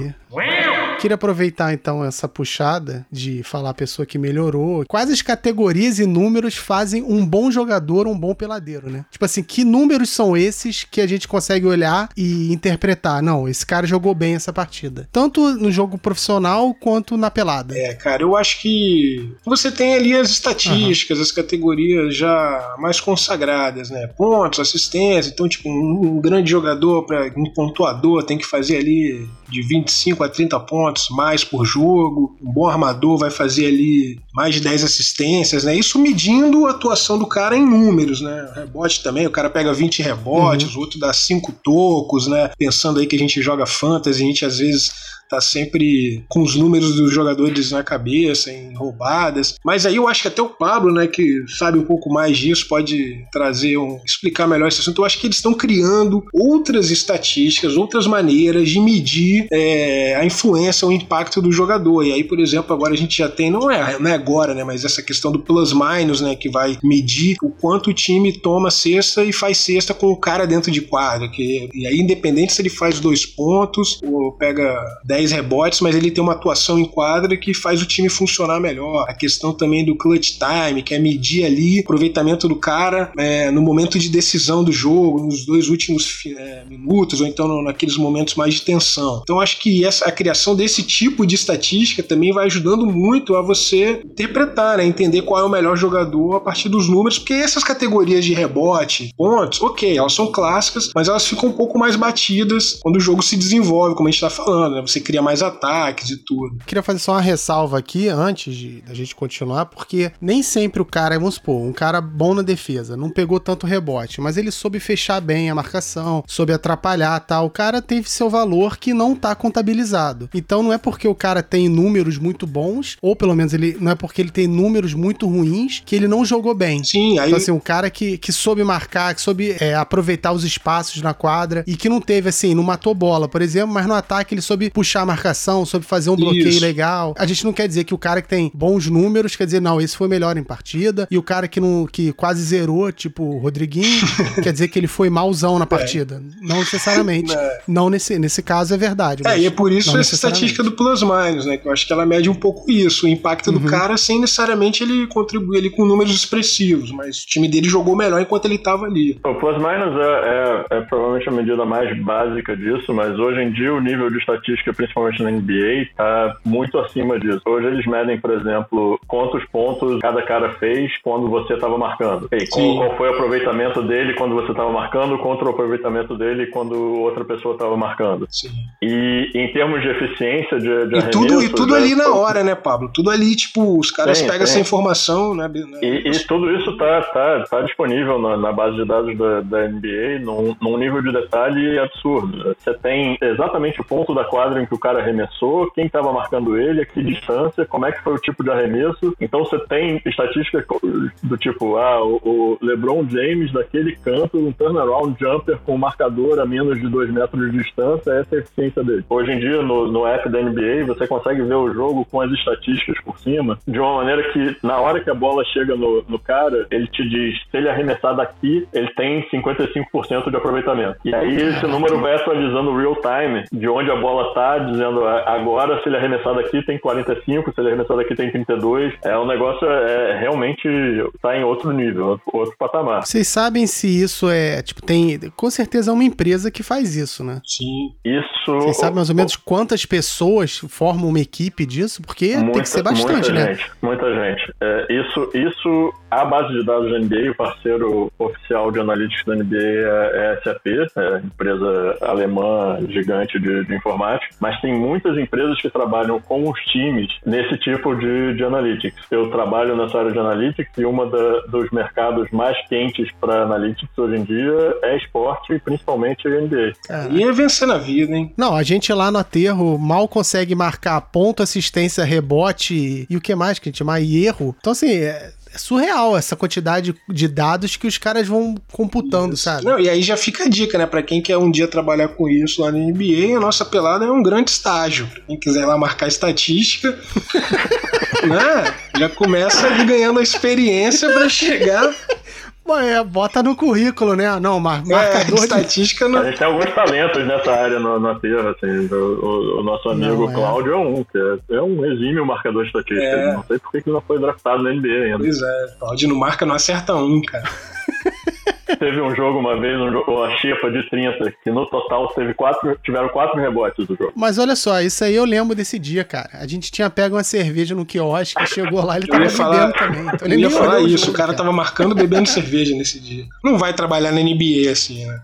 [SPEAKER 1] Queria aproveitar então essa puxada de falar a pessoa que melhorou. Quais as categorias e números fazem um bom jogador, um bom peladeiro, né? Tipo assim, que números são esses que a gente consegue olhar e interpretar? Não, esse cara jogou bem essa partida. Tanto no jogo profissional quanto na pelada.
[SPEAKER 2] É, cara, eu acho que você tem ali as estatísticas, uhum. as categorias já mais consagradas, né? Pontos, assistência. Então, tipo, um, grande jogador, para um pontuador, tem que fazer ali de 25 a 30 pontos mais por jogo. Um bom armador vai fazer ali mais de 10 assistências, né? Isso medindo a atuação do cara em números, né? Rebote também, o cara pega 20 rebotes, uhum. o outro dá 5 tocos, né? Pensando aí que a gente joga fantasy, a gente às vezes tá sempre com os números dos jogadores na cabeça, em roubadas. Mas aí eu acho que até o Pablo, né, que sabe um pouco mais disso, pode trazer um explicar melhor esse assunto. Eu acho que eles estão criando outras estatísticas, outras maneiras de medir é, a influência, o impacto do jogador. E aí, por exemplo, agora a gente já tem, não é, não é agora, né, mas essa questão do plus minus, né, que vai medir o quanto o time toma cesta e faz cesta com o cara dentro de quadro. Que, e aí, independente se ele faz dois pontos ou pega 10 10 rebotes, mas ele tem uma atuação em quadra que faz o time funcionar melhor. A questão também do clutch time, que é medir ali o aproveitamento do cara é, no momento de decisão do jogo, nos dois últimos é, minutos, ou então naqueles momentos mais de tensão. Então acho que essa, a criação desse tipo de estatística também vai ajudando muito a você interpretar, né, entender qual é o melhor jogador a partir dos números, porque essas categorias de rebote, pontos, ok, elas são clássicas, mas elas ficam um pouco mais batidas quando o jogo se desenvolve, como a gente está falando, né? Você cria mais ataques e tudo.
[SPEAKER 1] Queria fazer só uma ressalva aqui antes de da gente continuar, porque nem sempre o cara, vamos supor, um cara bom na defesa, não pegou tanto rebote, mas ele soube fechar bem a marcação, soube atrapalhar, tal. O cara teve seu valor que não tá contabilizado. Então não é porque o cara tem números muito bons, ou pelo menos ele não é porque ele tem números muito ruins que ele não jogou bem.
[SPEAKER 2] Sim, aí
[SPEAKER 1] Então, assim, um cara que, que soube marcar, que soube é, aproveitar os espaços na quadra e que não teve, assim, não matou bola, por exemplo, mas no ataque ele soube puxar a marcação, soube fazer um bloqueio
[SPEAKER 2] Isso.
[SPEAKER 1] legal. A gente não quer dizer que o cara que tem bons números quer dizer, não, esse foi melhor em partida, e o cara que, não, que quase zerou, tipo o Rodriguinho, quer dizer que ele foi mauzão na partida. Não necessariamente.
[SPEAKER 2] É.
[SPEAKER 1] Não nesse, nesse caso é verdade.
[SPEAKER 2] É, e é por isso essa estatística do plus minus, né? Que eu acho que ela mede um pouco isso, o impacto
[SPEAKER 1] Uhum.
[SPEAKER 2] do cara sem necessariamente ele contribuir ali com números expressivos, mas o time dele jogou melhor enquanto ele tava ali.
[SPEAKER 3] O plus minus é, é- é provavelmente a medida mais básica disso, mas hoje em dia o nível de estatística, principalmente na NBA, está muito acima disso. Hoje eles medem, por exemplo, quantos pontos cada cara fez quando você estava marcando. E qual,
[SPEAKER 2] Sim.
[SPEAKER 3] qual foi o aproveitamento dele quando você estava marcando contra o aproveitamento dele quando outra pessoa estava marcando.
[SPEAKER 2] Assim.
[SPEAKER 3] E em termos de eficiência de, de
[SPEAKER 2] E tudo, e
[SPEAKER 3] arremesso,
[SPEAKER 2] tudo
[SPEAKER 3] já-
[SPEAKER 2] ali na hora, né, Pablo? Tudo ali, tipo, os caras
[SPEAKER 3] Tem,
[SPEAKER 2] pegam
[SPEAKER 3] tem.
[SPEAKER 2] essa informação, né? né?
[SPEAKER 3] E, e tudo isso tá, tá, tá disponível na, na base de dados da, da NBA num, num nível de detalhe absurdo. Você tem exatamente o ponto da quadra em que o cara arremessou, quem estava marcando ele, a que distância, como é que foi o tipo de arremesso. Então você tem estatísticas co- do tipo, ah, o, o LeBron James daquele canto, um turnaround jumper com um marcador a menos de 2 metros de distância, essa é a eficiência dele. Hoje em dia, no, no app da NBA, você consegue ver o jogo com as estatísticas por cima, de uma maneira que, na hora que a bola chega no, no cara, ele te diz, se ele arremessar daqui, ele tem 55% de aproveitamento. E aí esse número vai atualizando real time, de onde a bola tá, dizendo, "Ah, agora se ele arremessar daqui tem 45, se ele arremessar daqui tem 32. É um negócio, é, realmente tá em outro nível, outro, patamar.
[SPEAKER 1] Vocês sabem se isso é, tipo, tem. Com certeza é uma empresa que faz isso, né?
[SPEAKER 2] Sim.
[SPEAKER 3] Isso...
[SPEAKER 1] Vocês sabem mais ou menos quantas pessoas formam uma equipe disso? Porque tem que ser bastante,
[SPEAKER 3] muita
[SPEAKER 1] né?
[SPEAKER 3] Gente, muita gente. É, isso, isso, a base de dados da NBA, o parceiro oficial de analytics da NBA é, é a SAP, é, empresa alemã gigante de, de informática, mas tem muitas empresas que trabalham com os times nesse tipo de, de analytics. Eu trabalho nessa área de analytics e uma da- dos mercados mais quentes para analytics hoje em dia é esporte e principalmente a NBA.
[SPEAKER 2] E é vencer na vida, hein?
[SPEAKER 1] Não, a gente lá no aterro mal consegue marcar ponto, assistência, rebote e o que mais que a gente chama? E erro. Então, assim, é, é surreal essa quantidade de dados que os caras vão computando, sabe?
[SPEAKER 2] Não, e aí já fica a dica, né? Pra quem quer um dia trabalhar com isso lá na NBA, a nossa pelada é um grande estágio. Pra quem quiser lá marcar estatística, né? Já começa ali ganhando a experiência pra chegar.
[SPEAKER 1] Bom, é, bota no currículo, né? Não, mar
[SPEAKER 2] É,
[SPEAKER 1] marcador de.
[SPEAKER 2] estatística
[SPEAKER 3] A
[SPEAKER 2] no,
[SPEAKER 3] gente tem alguns talentos nessa área no, na Terra, assim. O, o- o nosso amigo
[SPEAKER 1] Não, é.
[SPEAKER 3] Cláudio é um, que é, é um exímio marcador de estatística.
[SPEAKER 2] É.
[SPEAKER 3] Não sei por que que ele não foi draftado na NBA ainda.
[SPEAKER 2] Pois é, Claudio não marca, não acerta um, cara.
[SPEAKER 3] Teve um jogo uma vez, um jogo, uma xepa de 30, que no total teve quatro, tiveram quatro rebotes do jogo.
[SPEAKER 1] Mas olha só, isso aí eu lembro desse dia, cara. A gente tinha pego uma cerveja no quiosque, chegou lá, ele
[SPEAKER 2] Eu
[SPEAKER 1] tava
[SPEAKER 2] ia falar,
[SPEAKER 1] bebendo também. Então
[SPEAKER 2] eu
[SPEAKER 1] ele
[SPEAKER 2] ia
[SPEAKER 1] nem
[SPEAKER 2] falar isso,
[SPEAKER 1] jogo,
[SPEAKER 2] o cara tava marcando bebendo cerveja nesse dia. Não vai trabalhar na NBA assim, né?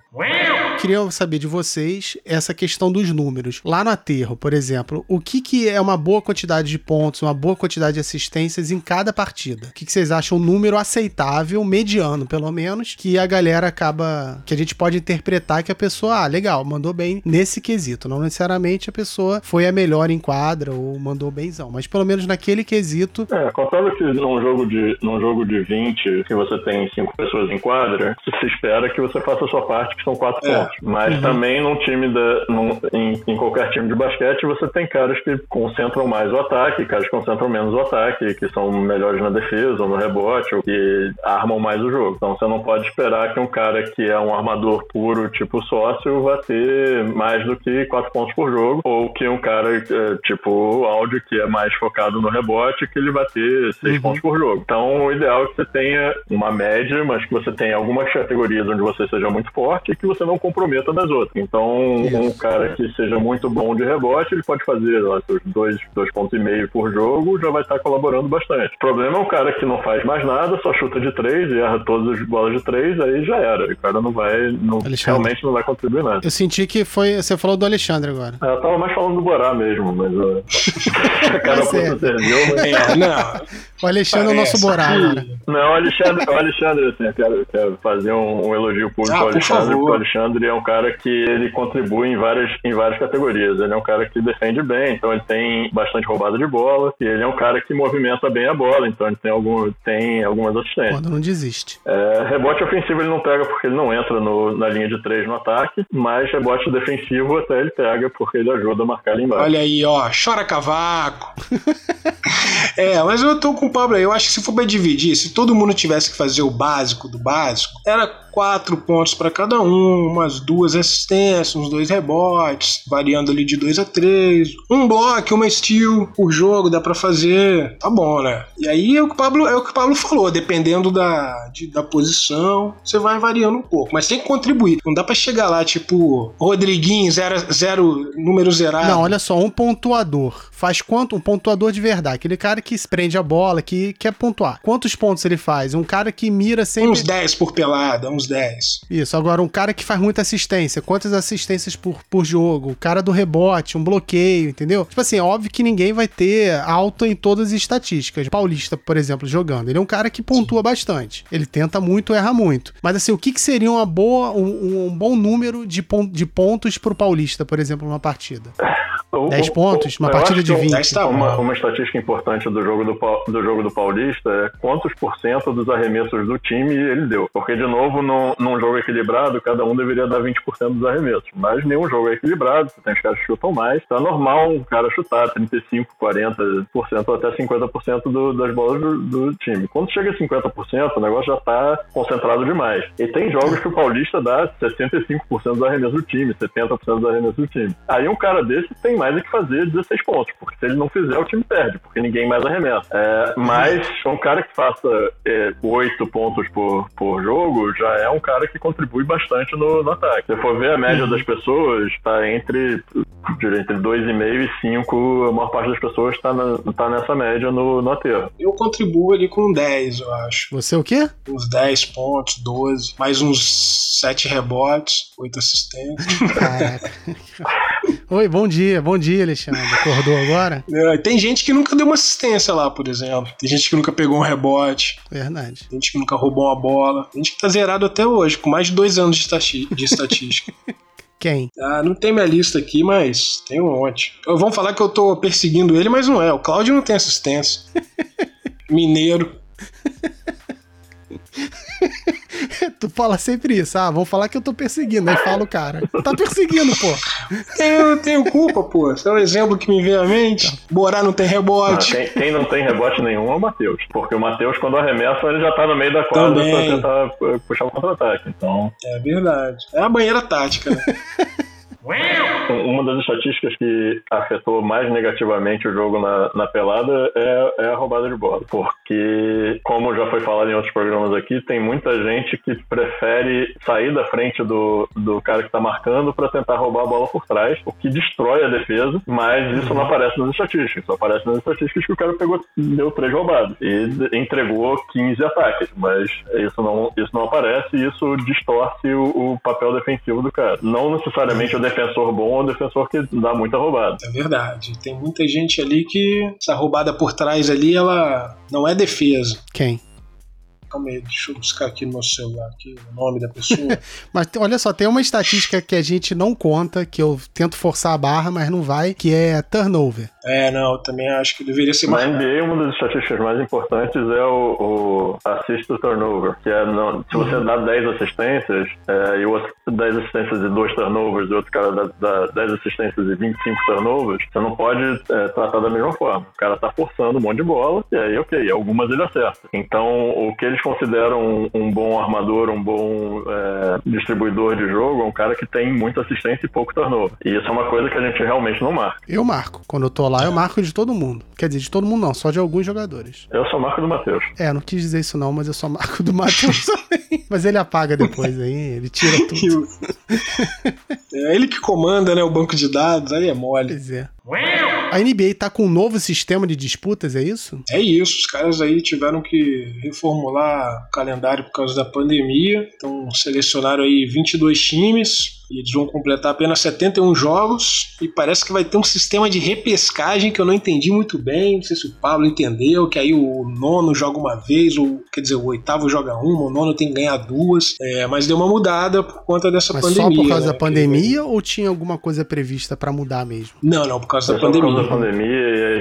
[SPEAKER 1] Queria saber de vocês essa questão dos números. Lá no aterro, por exemplo, o que, que é uma boa quantidade de pontos, uma boa quantidade de assistências em cada partida? O que, que vocês acham um número aceitável, mediano pelo menos, que a galera acaba. que a gente pode interpretar que a pessoa, ah, legal, mandou bem nesse quesito. Não necessariamente a pessoa foi a melhor em quadra ou mandou benzão, mas pelo menos naquele quesito.
[SPEAKER 3] É, contando que num jogo, de, num jogo de 20, que você tem cinco pessoas em quadra, se espera que você faça a sua parte, que são quatro
[SPEAKER 2] É.
[SPEAKER 3] pontos. Mas uhum. também num time da, num, em, em, qualquer time de basquete, você tem caras que concentram mais o ataque, caras que concentram menos o ataque, que são melhores na defesa ou no rebote, ou que armam mais o jogo. Então você não pode esperar que um cara que é um armador puro, tipo sócio, vá ter mais do que 4 pontos por jogo, ou que um cara é, tipo áudio que é mais focado no rebote, que ele vai ter 6 uhum. pontos por jogo. Então o ideal é que você tenha uma média, mas que você tenha algumas categorias onde você seja muito forte e que você não comprometa das outras. Então, Isso. um cara que seja muito bom de rebote, ele pode fazer lá, seus dois, dois pontos e meio por jogo, já vai estar colaborando bastante. O problema é um cara que não faz mais nada, só chuta de três e erra todas as bolas de três, aí já era. O cara não vai, não, realmente não vai contribuir nada.
[SPEAKER 1] Eu senti que foi, você falou do Alexandre agora.
[SPEAKER 3] É, eu tava mais falando do Borá mesmo, mas uh, o cara tá serviu, mas...
[SPEAKER 1] É, não. O Alexandre Parece. é o nosso Borá agora.
[SPEAKER 3] Não, o Alexandre, o Alexandre assim, eu quero, quero fazer um, um elogio público ah, ao Alexandre, porque o Alexandre é um cara que ele contribui em várias, em várias categorias. Ele é um cara que defende bem, então ele tem bastante roubada de bola, e ele é um cara que movimenta bem a bola, então ele tem, algum, tem algumas assistências.
[SPEAKER 1] Quando não desiste.
[SPEAKER 3] É, rebote ofensivo ele não pega porque ele não entra no, na linha de três no ataque, mas rebote defensivo até ele pega porque ele ajuda a marcar ali embaixo.
[SPEAKER 2] Olha aí, ó, chora cavaco. é, mas eu tô com o Pablo aí. Eu acho que se for pra dividir, se todo mundo tivesse que fazer o básico do básico, era quatro pontos para cada um, umas duas assistências, uns dois rebotes, variando ali de dois a três, um bloco, uma steal por jogo, dá para fazer, tá bom, né? E aí é o que o Pablo, é o que o Pablo falou, dependendo da, de, da posição, você vai variando um pouco, mas tem que contribuir. Não dá para chegar lá, tipo, Rodriguinho, zero, zero número zerado.
[SPEAKER 1] Não, olha só, um pontuador faz quanto? Um pontuador de verdade, aquele cara que prende a bola, que quer pontuar. Quantos pontos ele faz? Um cara que mira sempre.
[SPEAKER 2] Uns 10 por pelada, uns uns 10.
[SPEAKER 1] Isso, agora um cara que faz muita assistência, quantas assistências por, por jogo? O cara do rebote, um bloqueio, entendeu? Tipo assim, é óbvio que ninguém vai ter alto em todas as estatísticas. Paulista, por exemplo, jogando. Ele é um cara que pontua bastante. Ele tenta muito, erra muito. Mas assim, o que, que seria uma boa, um, um bom número de, pon de pontos pro Paulista, por exemplo, numa partida? 10 pontos, uma partida de 20.
[SPEAKER 3] Tá uma, uma estatística importante do jogo do, do jogo do Paulista é quantos por cento dos arremessos do time ele deu. Porque, de novo, no, num jogo equilibrado, cada um deveria dar 20% dos arremessos. Mas nenhum jogo é equilibrado, você tem os caras que chutam mais. Então é normal um cara chutar 35%, 40% ou até 50% do, das bolas do, do, time. Quando chega a 50%, o negócio já está concentrado demais. E tem jogos que o Paulista dá 65% dos arremessos do time, 70% dos arremessos do time. Aí um cara desse tem mais é que fazer 16 pontos, porque se ele não fizer, o time perde, porque ninguém mais arremessa. É, mas um cara que faça é, 8 pontos por, por jogo já é um cara que contribui bastante no, no ataque. Se for ver a média das pessoas, está entre, entre 2,5 e 5, a maior parte das pessoas está tá nessa média no, no aterro.
[SPEAKER 2] Eu contribuo ali com 10, eu acho.
[SPEAKER 1] Você o quê?
[SPEAKER 2] Uns 10 pontos, 12, mais uns 7 rebotes, 8 assistências.
[SPEAKER 1] Caraca. Oi, bom dia, bom dia, Alexandre. Acordou agora?
[SPEAKER 2] É, tem gente que nunca deu uma assistência lá, por exemplo. Tem gente que nunca pegou um rebote.
[SPEAKER 1] Verdade.
[SPEAKER 2] Tem gente que nunca roubou uma bola. Tem gente que tá zerado até hoje, com mais de dois anos de, de estatística.
[SPEAKER 1] Quem?
[SPEAKER 2] Ah, não tem minha lista aqui, mas tem um monte. Vamos falar que eu tô perseguindo ele, mas não é. O Cláudio não tem assistência. Mineiro.
[SPEAKER 1] tu fala sempre isso. Ah, vão falar que eu tô perseguindo. Aí fala o cara. Tá perseguindo, pô.
[SPEAKER 2] Eu não tenho culpa, pô. Esse é o um exemplo que me vem à mente. Tá. Borá não tem rebote.
[SPEAKER 3] Não, quem, não tem rebote nenhum é o Matheus. Porque o Matheus, quando arremessa, ele já tá no meio da quadra Também. pra tentar eh, puxar o contra-ataque. Então...
[SPEAKER 2] É verdade. É a banheira tática, né?
[SPEAKER 3] Uma das estatísticas que afetou mais negativamente o jogo na, na pelada é, é, a roubada de bola. Porque, como já foi falado em outros programas aqui, tem muita gente que prefere sair da frente do, do cara que está marcando para tentar roubar a bola por trás, o que destrói a defesa, mas isso não aparece nas estatísticas. Só aparece nas estatísticas que o cara pegou, deu três roubados e entregou 15 ataques. Mas isso não, isso não aparece e isso distorce o, o papel defensivo do cara. Não necessariamente o defensor bom ou defensor que dá muita roubada.
[SPEAKER 2] É verdade. Tem muita gente ali que essa roubada por trás ali, ela não é defesa.
[SPEAKER 1] Quem?
[SPEAKER 2] Calma aí, deixa eu buscar aqui no meu celular aqui, o nome da pessoa.
[SPEAKER 1] mas olha só, tem uma estatística que a gente não conta, que eu tento forçar a barra, mas não vai, que é turnover.
[SPEAKER 2] É, não, também acho que deveria ser
[SPEAKER 3] mais. Na NBA, uma das estatísticas mais importantes é o, o assist to turnover, que é não, se você uhum. dá 10 assistências é, e o 10 assistências e 2 turnovers e outro cara dá, dá 10 assistências e 25 turnovers, você não pode é, tratar da mesma forma. O cara tá forçando um monte de bola e aí, ok, algumas ele acerta. Então, o que eles consideram um, um bom armador, um bom é, distribuidor de jogo, é um cara que tem muita assistência e pouco turnover. E isso é uma coisa que a gente realmente não marca.
[SPEAKER 1] Eu marco. Quando eu tô lá, eu marco de todo mundo. Quer dizer, de todo mundo não, só de alguns jogadores.
[SPEAKER 3] Eu só marco do Matheus.
[SPEAKER 1] É, não quis dizer isso não, mas eu só marco do Matheus também. Mas ele apaga depois aí, ele tira tudo.
[SPEAKER 2] é ele que comanda, né, o banco de dados, aí é mole.
[SPEAKER 1] Pois é. A NBA tá com um novo sistema de disputas, é isso?
[SPEAKER 2] É isso, os caras aí tiveram que reformular o calendário por causa da pandemia, então selecionaram aí 22 times, eles vão completar apenas 71 jogos e parece que vai ter um sistema de repescagem que eu não entendi muito bem. Não sei se o Pablo entendeu, que aí o nono joga uma vez, ou quer dizer, o oitavo joga uma, o nono tem que ganhar duas. É, mas deu uma mudada por conta dessa
[SPEAKER 1] mas
[SPEAKER 2] pandemia.
[SPEAKER 1] Só por causa
[SPEAKER 2] né?
[SPEAKER 1] da pandemia que... ou tinha alguma coisa prevista para mudar mesmo?
[SPEAKER 2] Não, não, por causa da pandemia. Por
[SPEAKER 3] causa da pandemia e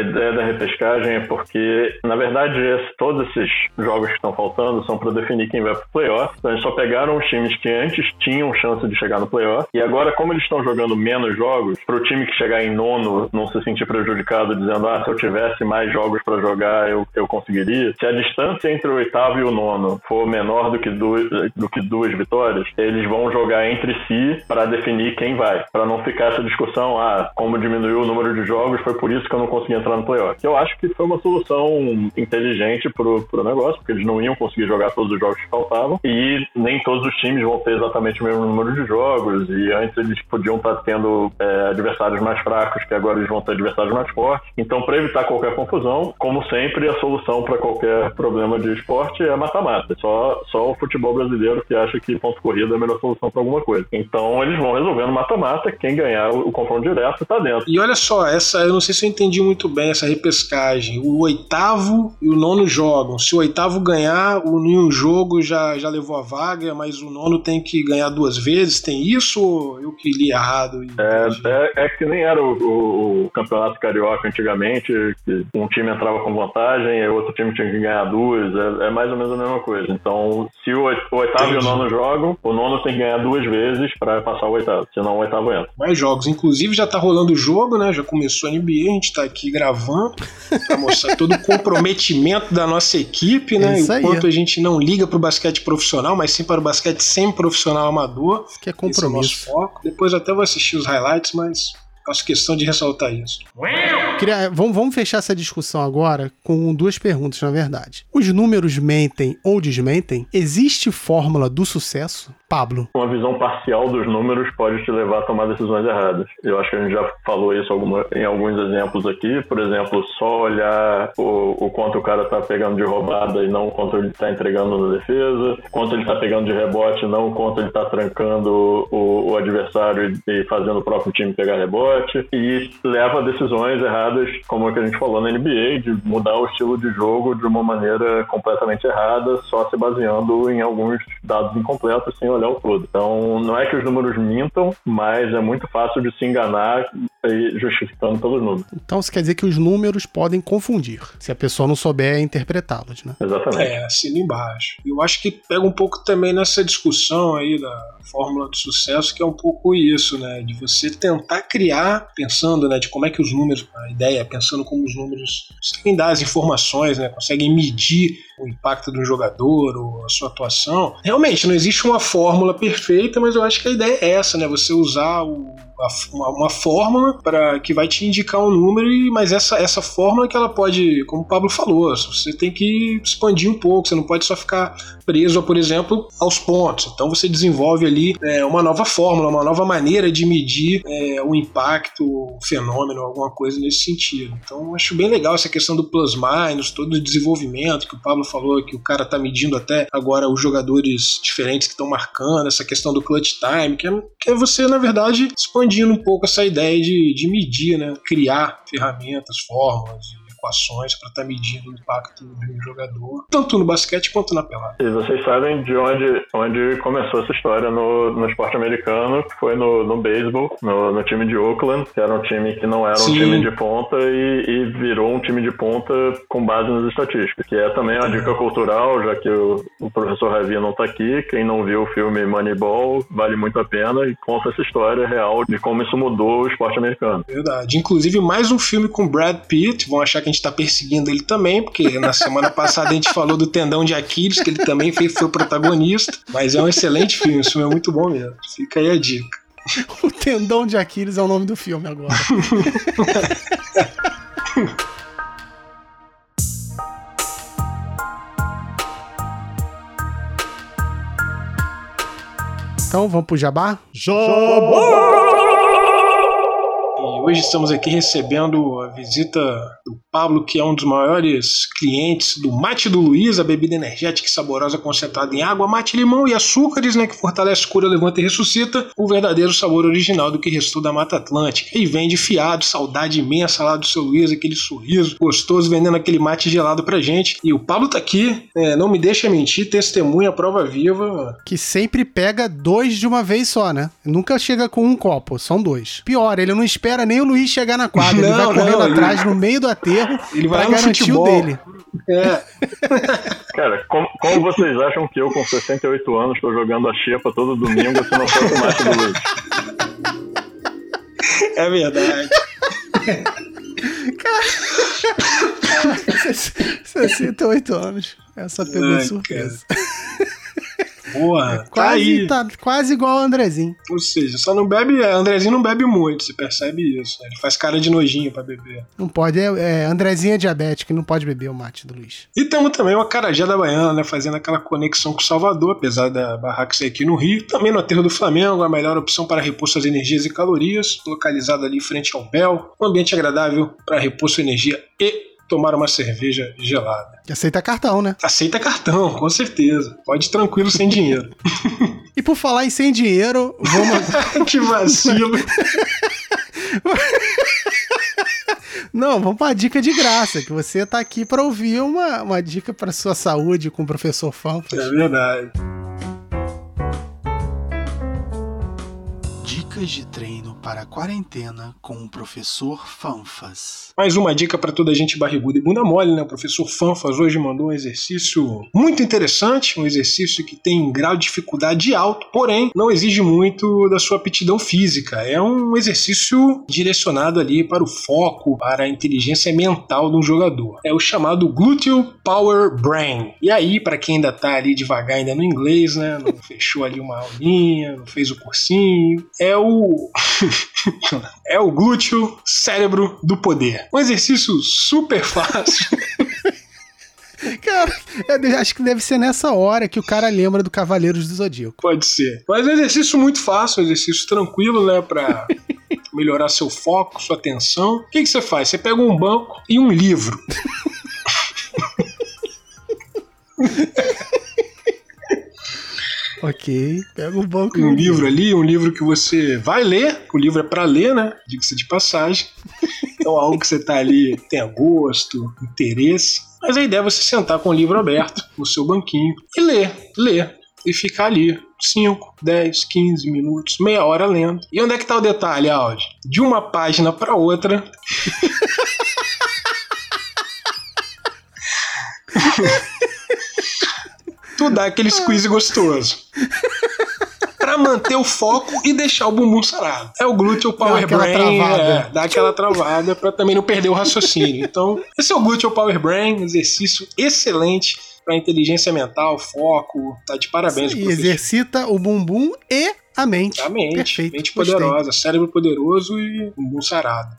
[SPEAKER 3] a ideia da repescagem é porque, na verdade, todos esses jogos que estão faltando são para definir quem vai pro playoff. Então eles só pegaram os times que antes tinham chance de chegar no playoff. E agora, como eles estão jogando menos jogos, para o time que chegar em nono não se sentir prejudicado, dizendo, ah, se eu tivesse mais jogos para jogar, eu, eu conseguiria. Se a distância entre o oitavo e o nono for menor do que duas, do que duas vitórias, eles vão jogar entre si para definir quem vai. Para não ficar essa discussão, ah, como diminuiu o número de jogos, foi por isso que eu não consegui entrar no playoff. Eu acho que foi uma solução inteligente pro, pro negócio, porque eles não iam conseguir jogar todos os jogos que faltavam e nem todos os times vão ter exatamente o mesmo número de jogos e antes eles podiam estar tendo é, adversários mais fracos, que agora eles vão ter adversários mais fortes. Então, para evitar qualquer confusão, como sempre, a solução para qualquer problema de esporte é mata-mata. Só, só o futebol brasileiro que acha que ponto corrida é a melhor solução para alguma coisa. Então, eles vão resolvendo mata-mata, quem ganhar o confronto direto está dentro.
[SPEAKER 2] E olha só, essa eu não sei se eu entendi muito bem essa repescagem. O oitavo e o nono jogam. Se o oitavo ganhar, o nenhum jogo já, já levou a vaga, mas o nono tem que ganhar duas vezes tem isso ou eu que li errado?
[SPEAKER 3] É, é, é, que nem era o, o, o, campeonato carioca antigamente, que um time entrava com vantagem e outro time tinha que ganhar duas. É, é mais ou menos a mesma coisa. Então, se o, o oitavo Entendi. e o nono jogam, o nono tem que ganhar duas vezes para passar o oitavo, senão o oitavo entra.
[SPEAKER 2] Mais jogos. Inclusive, já tá rolando o jogo, né? Já começou a NBA, a gente tá aqui gravando pra mostrar todo o comprometimento da nossa equipe, né? É o quanto a gente não liga pro basquete profissional, mas sim para o basquete sem profissional amador.
[SPEAKER 1] Que é compromisso.
[SPEAKER 2] É foco. Depois até vou assistir os highlights, mas faço questão de ressaltar isso.
[SPEAKER 1] Queria, vamos, vamos fechar essa discussão agora com duas perguntas, na verdade. Os números mentem ou desmentem? Existe fórmula do sucesso? Pablo.
[SPEAKER 3] Uma visão parcial dos números pode te levar a tomar decisões erradas. Eu acho que a gente já falou isso alguma, em alguns exemplos aqui. Por exemplo, só olhar o, o quanto o cara está pegando de roubada e não o quanto ele está entregando na defesa, quanto ele está pegando de rebote e não o quanto ele está trancando o, o adversário e, e fazendo o próprio time pegar rebote. E leva a decisões erradas, como é que a gente falou na NBA, de mudar o estilo de jogo de uma maneira completamente errada, só se baseando em alguns dados incompletos, sem olhar olhar o todo. Então, não é que os números mintam, mas é muito fácil de se enganar e justificando pelos números.
[SPEAKER 1] Então, isso quer dizer que os números podem confundir, se a pessoa não souber interpretá-los, né?
[SPEAKER 3] Exatamente.
[SPEAKER 2] É, assina embaixo. Eu acho que pega um pouco também nessa discussão aí da fórmula do sucesso, que é um pouco isso, né? De você tentar criar, pensando, né, de como é que os números, a ideia, pensando como os números conseguem dar as informações, né? Conseguem medir o impacto do jogador ou a sua atuação. Realmente, não existe uma fórmula perfeita, mas eu acho que a ideia é essa, né? Você usar o uma, uma fórmula para que vai te indicar um número, mas essa, essa fórmula que ela pode, como o Pablo falou, você tem que expandir um pouco, você não pode só ficar preso, por exemplo, aos pontos. Então você desenvolve ali é, uma nova fórmula, uma nova maneira de medir é, o impacto, o fenômeno, alguma coisa nesse sentido. Então acho bem legal essa questão do plus minus, todo o desenvolvimento que o Pablo falou, que o cara tá medindo até agora os jogadores diferentes que estão marcando, essa questão do clutch time, que é, que é você, na verdade, expandindo um pouco essa ideia de, de medir, né? criar ferramentas, fórmulas, equações para estar tá medindo o impacto de um jogador, tanto no basquete quanto na pelada.
[SPEAKER 3] E vocês sabem de onde, onde começou essa história no, no esporte americano, que foi no, no beisebol, no, no time de Oakland, que era um time que não era Sim. um time de ponta e, e, virou um time de ponta com base nas estatísticas, que é também uma dica cultural, já que o, o professor Ravi não está aqui, quem não viu o filme Moneyball vale muito a pena e conta essa história real de como isso mudou o esporte americano.
[SPEAKER 2] Verdade. Inclusive, mais um filme com Brad Pitt, vão achar que a gente está perseguindo ele também, porque na semana passada a gente falou do tendão de Aquiles, que ele também foi, foi o protagonista, mas é um excelente filme, esse filme é muito bom mesmo. Fica aí a dica.
[SPEAKER 1] O tendão de Aquiles é o nome do filme agora. Então, vamos pro Jabá?
[SPEAKER 2] Jabá! Hoje estamos aqui recebendo a visita do Pablo, que é um dos maiores clientes do Mate do Luiz, a bebida energética e saborosa concentrada em água, mate, limão e açúcares, né, que fortalece, cura, levanta e ressuscita o verdadeiro sabor original do que restou da Mata Atlântica. E vende fiado, saudade imensa lá do seu Luiz, aquele sorriso gostoso vendendo aquele mate gelado pra gente. E o Pablo tá aqui, é, não me deixa mentir, testemunha, prova viva.
[SPEAKER 1] Que sempre pega dois de uma vez só, né? Nunca chega com um copo, são dois. Pior, ele não espera nem o Luiz chegar na quadra. Não, ele vai correndo não, atrás ele... no meio do aterro ele vai pra garantir futebol. o dele. É.
[SPEAKER 3] Cara, como, como, vocês acham que eu, com 68 anos, estou jogando a xepa todo domingo se não fosse o mate do Luiz?
[SPEAKER 2] É verdade.
[SPEAKER 1] Cara, 68 anos. Essa pegou Ai, surpresa.
[SPEAKER 2] Porra, é
[SPEAKER 1] quase, tá, tá, quase igual o Andrezinho.
[SPEAKER 2] Ou seja, só não bebe. É, Andrezinho não bebe muito, você percebe isso. Ele faz cara de nojinho pra beber.
[SPEAKER 1] Não pode, é, é Andrezinho é diabético, não pode beber o mate do Luiz.
[SPEAKER 2] E temos também uma carajé da Baiana, né? Fazendo aquela conexão com Salvador, apesar da barraca ser aqui no Rio. Também no aterro do Flamengo, a melhor opção para repor suas energias e calorias, localizado ali em frente ao Bel. Um ambiente agradável para repor sua energia e tomar uma cerveja gelada.
[SPEAKER 1] Aceita cartão, né?
[SPEAKER 2] Aceita cartão, com certeza. Pode ir tranquilo sem dinheiro.
[SPEAKER 1] e por falar em sem dinheiro, vamos.
[SPEAKER 2] que vacilo.
[SPEAKER 1] Não, vamos para uma dica de graça, que você tá aqui para ouvir uma, uma dica para sua saúde com o professor Fanfas.
[SPEAKER 2] É verdade.
[SPEAKER 1] Dicas de treino para a quarentena com o professor Fanfas.
[SPEAKER 2] Mais uma dica para toda a gente barriguda e bunda mole, né? O professor Fanfas hoje mandou um exercício muito interessante, um exercício que tem grau de dificuldade alto, porém não exige muito da sua aptidão física. É um exercício direcionado ali para o foco, para a inteligência mental do jogador. É o chamado Gluteal Power Brain. E aí, para quem ainda tá ali devagar ainda no inglês, né? Não fechou ali uma aulinha, não fez o cursinho, é o é o glúteo cérebro do poder. Um exercício super fácil.
[SPEAKER 1] Cara, eu acho que deve ser nessa hora que o cara lembra do Cavaleiros do Zodíaco.
[SPEAKER 2] Pode ser. Mas é um exercício muito fácil, um exercício tranquilo, né? Pra melhorar seu foco, sua atenção. O que, que você faz? Você pega um banco e um livro.
[SPEAKER 1] Ok, pega um banco.
[SPEAKER 2] Um livro ali, um livro que você vai ler, o livro é para ler, né? Diga-se de passagem. Então, algo que você tá ali, tenha gosto, interesse. Mas a ideia é você sentar com o livro aberto no seu banquinho e ler, ler. E ficar ali 5, 10, 15 minutos, meia hora lendo. E onde é que tá o detalhe, Audi? De uma página para outra. tu dá aquele squeeze gostoso. pra manter o foco e deixar o bumbum sarado. É o glúteo power dá brain, é, dá aquela travada pra também não perder o raciocínio. Então, esse é o glúteo power brain, exercício excelente para inteligência mental, foco, tá de parabéns.
[SPEAKER 1] E exercita o bumbum e a mente.
[SPEAKER 2] A mente. Perfeito. Mente poderosa, Gostei. cérebro poderoso e um sarado.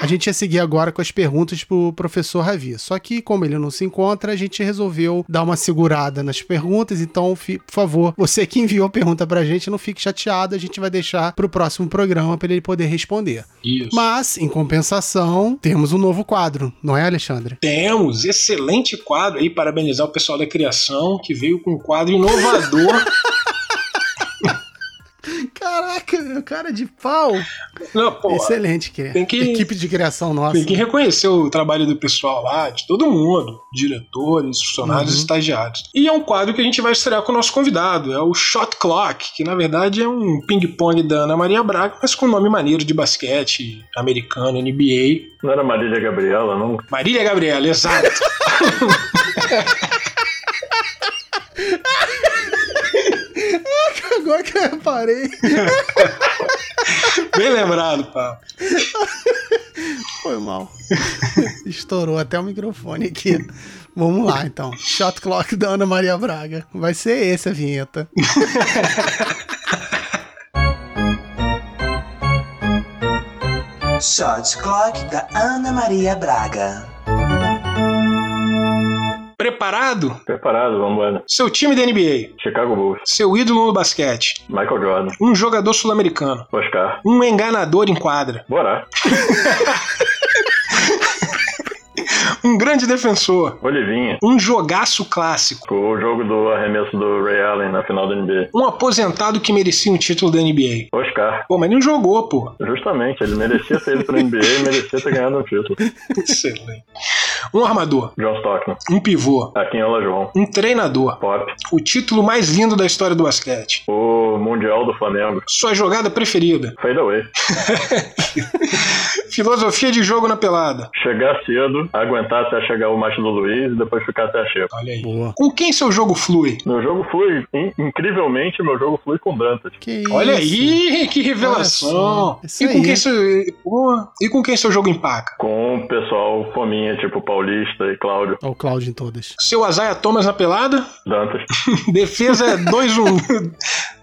[SPEAKER 1] A gente ia seguir agora com as perguntas pro professor Ravi. Só que, como ele não se encontra, a gente resolveu dar uma segurada nas perguntas. Então, por favor, você que enviou a pergunta pra gente, não fique chateado. A gente vai deixar pro próximo programa para ele poder responder.
[SPEAKER 2] Isso.
[SPEAKER 1] Mas, em compensação, temos um novo quadro, não é, Alexandre?
[SPEAKER 2] Temos. Excelente quadro aí. Parabenizar o pessoal da criação que veio com um quadro inovador.
[SPEAKER 1] Caraca, cara de pau.
[SPEAKER 2] Não, pô,
[SPEAKER 1] Excelente, que...
[SPEAKER 2] tem que-
[SPEAKER 1] equipe de criação nossa.
[SPEAKER 2] Tem que reconhecer o trabalho do pessoal lá, de todo mundo, diretores, funcionários,
[SPEAKER 1] Uhum.
[SPEAKER 2] estagiários. E é um quadro que a gente vai estrear com o nosso convidado, é o Shot Clock, que na verdade é um ping-pong da Ana Maria Braga, mas com nome maneiro de basquete americano, NBA.
[SPEAKER 3] Não era Marília Gabriela, não?
[SPEAKER 2] Marília Gabriela, exato.
[SPEAKER 1] Agora que eu reparei.
[SPEAKER 2] Bem lembrado, pá.
[SPEAKER 1] Foi mal. Estourou até o microfone aqui. Vamos lá, então. Shot Clock da Ana Maria Braga. Vai ser esse a vinheta.
[SPEAKER 4] Shot Clock da Ana Maria Braga.
[SPEAKER 2] Preparado?
[SPEAKER 3] Preparado, vamos embora.
[SPEAKER 2] Seu time da NBA.
[SPEAKER 3] Chicago Bulls.
[SPEAKER 2] Seu ídolo no basquete.
[SPEAKER 3] Michael Jordan.
[SPEAKER 2] Um jogador sul-americano.
[SPEAKER 3] Oscar.
[SPEAKER 2] Um enganador em quadra.
[SPEAKER 3] Bora.
[SPEAKER 2] Um grande defensor.
[SPEAKER 3] Olivinha.
[SPEAKER 2] Um jogaço clássico.
[SPEAKER 3] O jogo do arremesso do Ray Allen na final da NBA.
[SPEAKER 2] Um aposentado que merecia um título da NBA.
[SPEAKER 3] Oscar.
[SPEAKER 2] Pô, mas não jogou, pô.
[SPEAKER 3] Justamente, ele merecia ter ido pra NBA e merecia ter ganhado um título.
[SPEAKER 2] Excelente. Um armador.
[SPEAKER 3] John Stockton.
[SPEAKER 2] Um pivô.
[SPEAKER 3] Aqui em João.
[SPEAKER 2] Um treinador.
[SPEAKER 3] Pop.
[SPEAKER 2] O título mais lindo da história do basquete.
[SPEAKER 3] O Mundial do Flamengo.
[SPEAKER 2] Sua jogada preferida.
[SPEAKER 3] Fade away.
[SPEAKER 2] Filosofia de jogo na pelada.
[SPEAKER 3] Chegar cedo, aguentar até chegar o macho do Luiz e depois ficar até a xepa.
[SPEAKER 2] Olha aí.
[SPEAKER 1] Boa.
[SPEAKER 2] Com quem seu jogo flui?
[SPEAKER 3] Meu jogo flui, in- incrivelmente, meu jogo flui com Dantas.
[SPEAKER 1] Que isso?
[SPEAKER 2] Olha aí, que revelação.
[SPEAKER 1] Isso
[SPEAKER 2] E com,
[SPEAKER 1] aí.
[SPEAKER 2] quem seu, e com quem seu jogo empaca?
[SPEAKER 3] Com o pessoal fominha, tipo Paulista e Cláudio.
[SPEAKER 1] Olha o Cláudio em todas.
[SPEAKER 2] Seu Azaia Thomas na pelada?
[SPEAKER 3] Dantas.
[SPEAKER 2] Defesa é 2-1.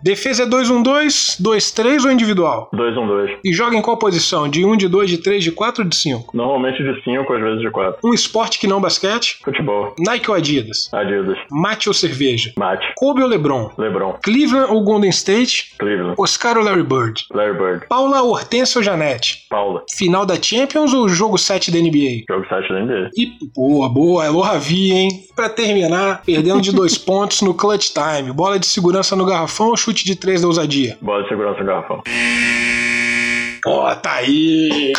[SPEAKER 2] Defesa é 2-1-2, 2-3 ou individual?
[SPEAKER 3] 2-1-2.
[SPEAKER 2] E joga em qual posição? De 1, de 2, de 3, de 4 ou de 5?
[SPEAKER 3] Normalmente de 5, às vezes de 4.
[SPEAKER 2] Um esporte que não basquete?
[SPEAKER 3] Futebol.
[SPEAKER 2] Nike ou Adidas?
[SPEAKER 3] Adidas.
[SPEAKER 2] Mate ou cerveja?
[SPEAKER 3] Mate.
[SPEAKER 2] Kobe ou LeBron?
[SPEAKER 3] LeBron.
[SPEAKER 2] Cleveland ou Golden State?
[SPEAKER 3] Cleveland.
[SPEAKER 2] Oscar ou Larry Bird?
[SPEAKER 3] Larry Bird.
[SPEAKER 2] Paula Hortência ou Janete?
[SPEAKER 3] Paula.
[SPEAKER 2] Final da Champions ou jogo 7 da NBA?
[SPEAKER 3] Jogo 7 da NBA.
[SPEAKER 2] E boa, boa, Elô Ravi, hein? Pra terminar, perdendo de dois pontos no clutch time. Bola de segurança no garrafão ou chute de três da ousadia?
[SPEAKER 3] Bola de segurança no garrafão.
[SPEAKER 2] Pô, tá aí!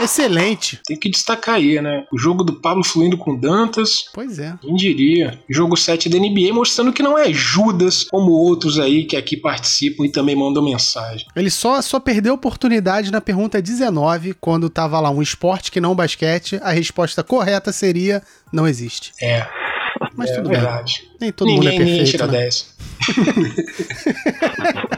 [SPEAKER 1] Excelente.
[SPEAKER 2] Tem que destacar aí, né? O jogo do Pablo fluindo com Dantas,
[SPEAKER 1] Pois é.
[SPEAKER 2] quem diria? Jogo 7 da NBA mostrando que não é Judas, como outros aí que aqui participam e também mandam mensagem.
[SPEAKER 1] Ele só, só perdeu a oportunidade na pergunta 19, quando tava lá um esporte que não basquete. A resposta correta seria não existe.
[SPEAKER 2] É,
[SPEAKER 1] Mas
[SPEAKER 2] é
[SPEAKER 1] tudo bem.
[SPEAKER 2] verdade.
[SPEAKER 1] Nem todo
[SPEAKER 2] ninguém,
[SPEAKER 1] mundo é
[SPEAKER 2] ninguém
[SPEAKER 1] perfeito.
[SPEAKER 2] tira
[SPEAKER 1] né?
[SPEAKER 2] 10.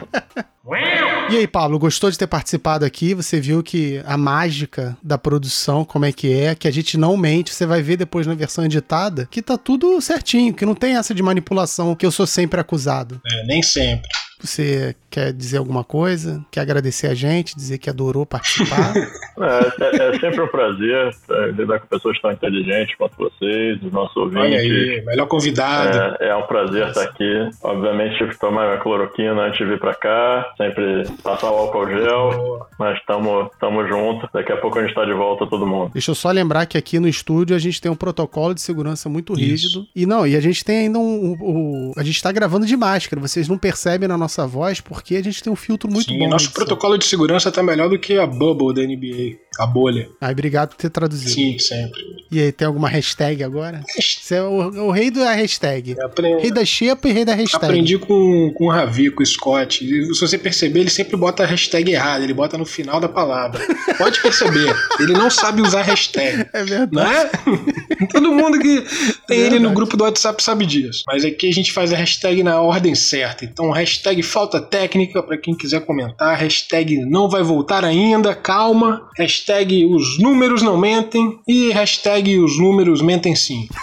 [SPEAKER 1] E aí, Pablo, gostou de ter participado aqui? Você viu que a mágica da produção, como é que é, que a gente não mente, você vai ver depois na versão editada, que tá tudo certinho, que não tem essa de manipulação que eu sou sempre acusado.
[SPEAKER 2] É, nem sempre.
[SPEAKER 1] Você quer dizer alguma coisa? Quer agradecer a gente, dizer que adorou participar?
[SPEAKER 3] É, é- é sempre um prazer é, lidar com pessoas tão inteligentes quanto vocês, os nossos ouvintes.
[SPEAKER 2] Olha aí, melhor convidado.
[SPEAKER 3] É, é um prazer estar aqui. Obviamente tive que tomar minha cloroquina antes de vir pra cá. Sempre passar o álcool gel. Mas estamos juntos. Daqui a pouco a gente tá de volta, todo mundo.
[SPEAKER 1] Deixa eu só lembrar que aqui no estúdio a gente tem um protocolo de segurança muito
[SPEAKER 2] Isso.
[SPEAKER 1] rígido. E não, e a gente tem ainda um. um- um- a gente tá gravando de máscara. Vocês não percebem na nossa voz porque a gente tem um filtro muito
[SPEAKER 2] Sim,
[SPEAKER 1] bom.
[SPEAKER 2] nosso protocolo de segurança tá melhor do que a bubble da NBA, a bolha.
[SPEAKER 1] Ai, obrigado por ter traduzido.
[SPEAKER 2] Sim, sempre.
[SPEAKER 1] E aí, tem alguma hashtag agora? Você é o, o rei da hashtag.
[SPEAKER 2] Apre-
[SPEAKER 1] Rei da xepa e rei da hashtag.
[SPEAKER 2] Aprendi com, com o Ravi, com o Scott. E se você perceber, ele sempre bota a hashtag errada, ele bota no final da palavra. Pode perceber, ele não sabe usar hashtag.
[SPEAKER 1] É verdade.
[SPEAKER 2] Não é? Todo mundo que tem ele no grupo do WhatsApp sabe disso. Mas aqui a gente faz a hashtag na ordem certa. Então, hashtag falta técnica para quem quiser comentar. Hashtag não vai voltar ainda, calma. Hashtag os números não mentem. E hashtag os números mentem sim.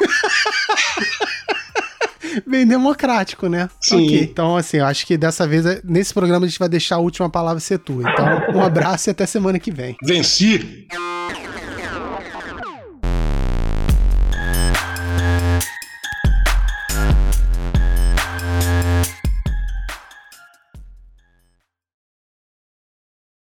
[SPEAKER 1] Bem democrático, né?
[SPEAKER 2] Sim.
[SPEAKER 1] Ok. Então, assim, eu acho que dessa vez, nesse programa, a gente vai deixar a última palavra ser tua. Então, um abraço e até semana que vem.
[SPEAKER 2] Venci!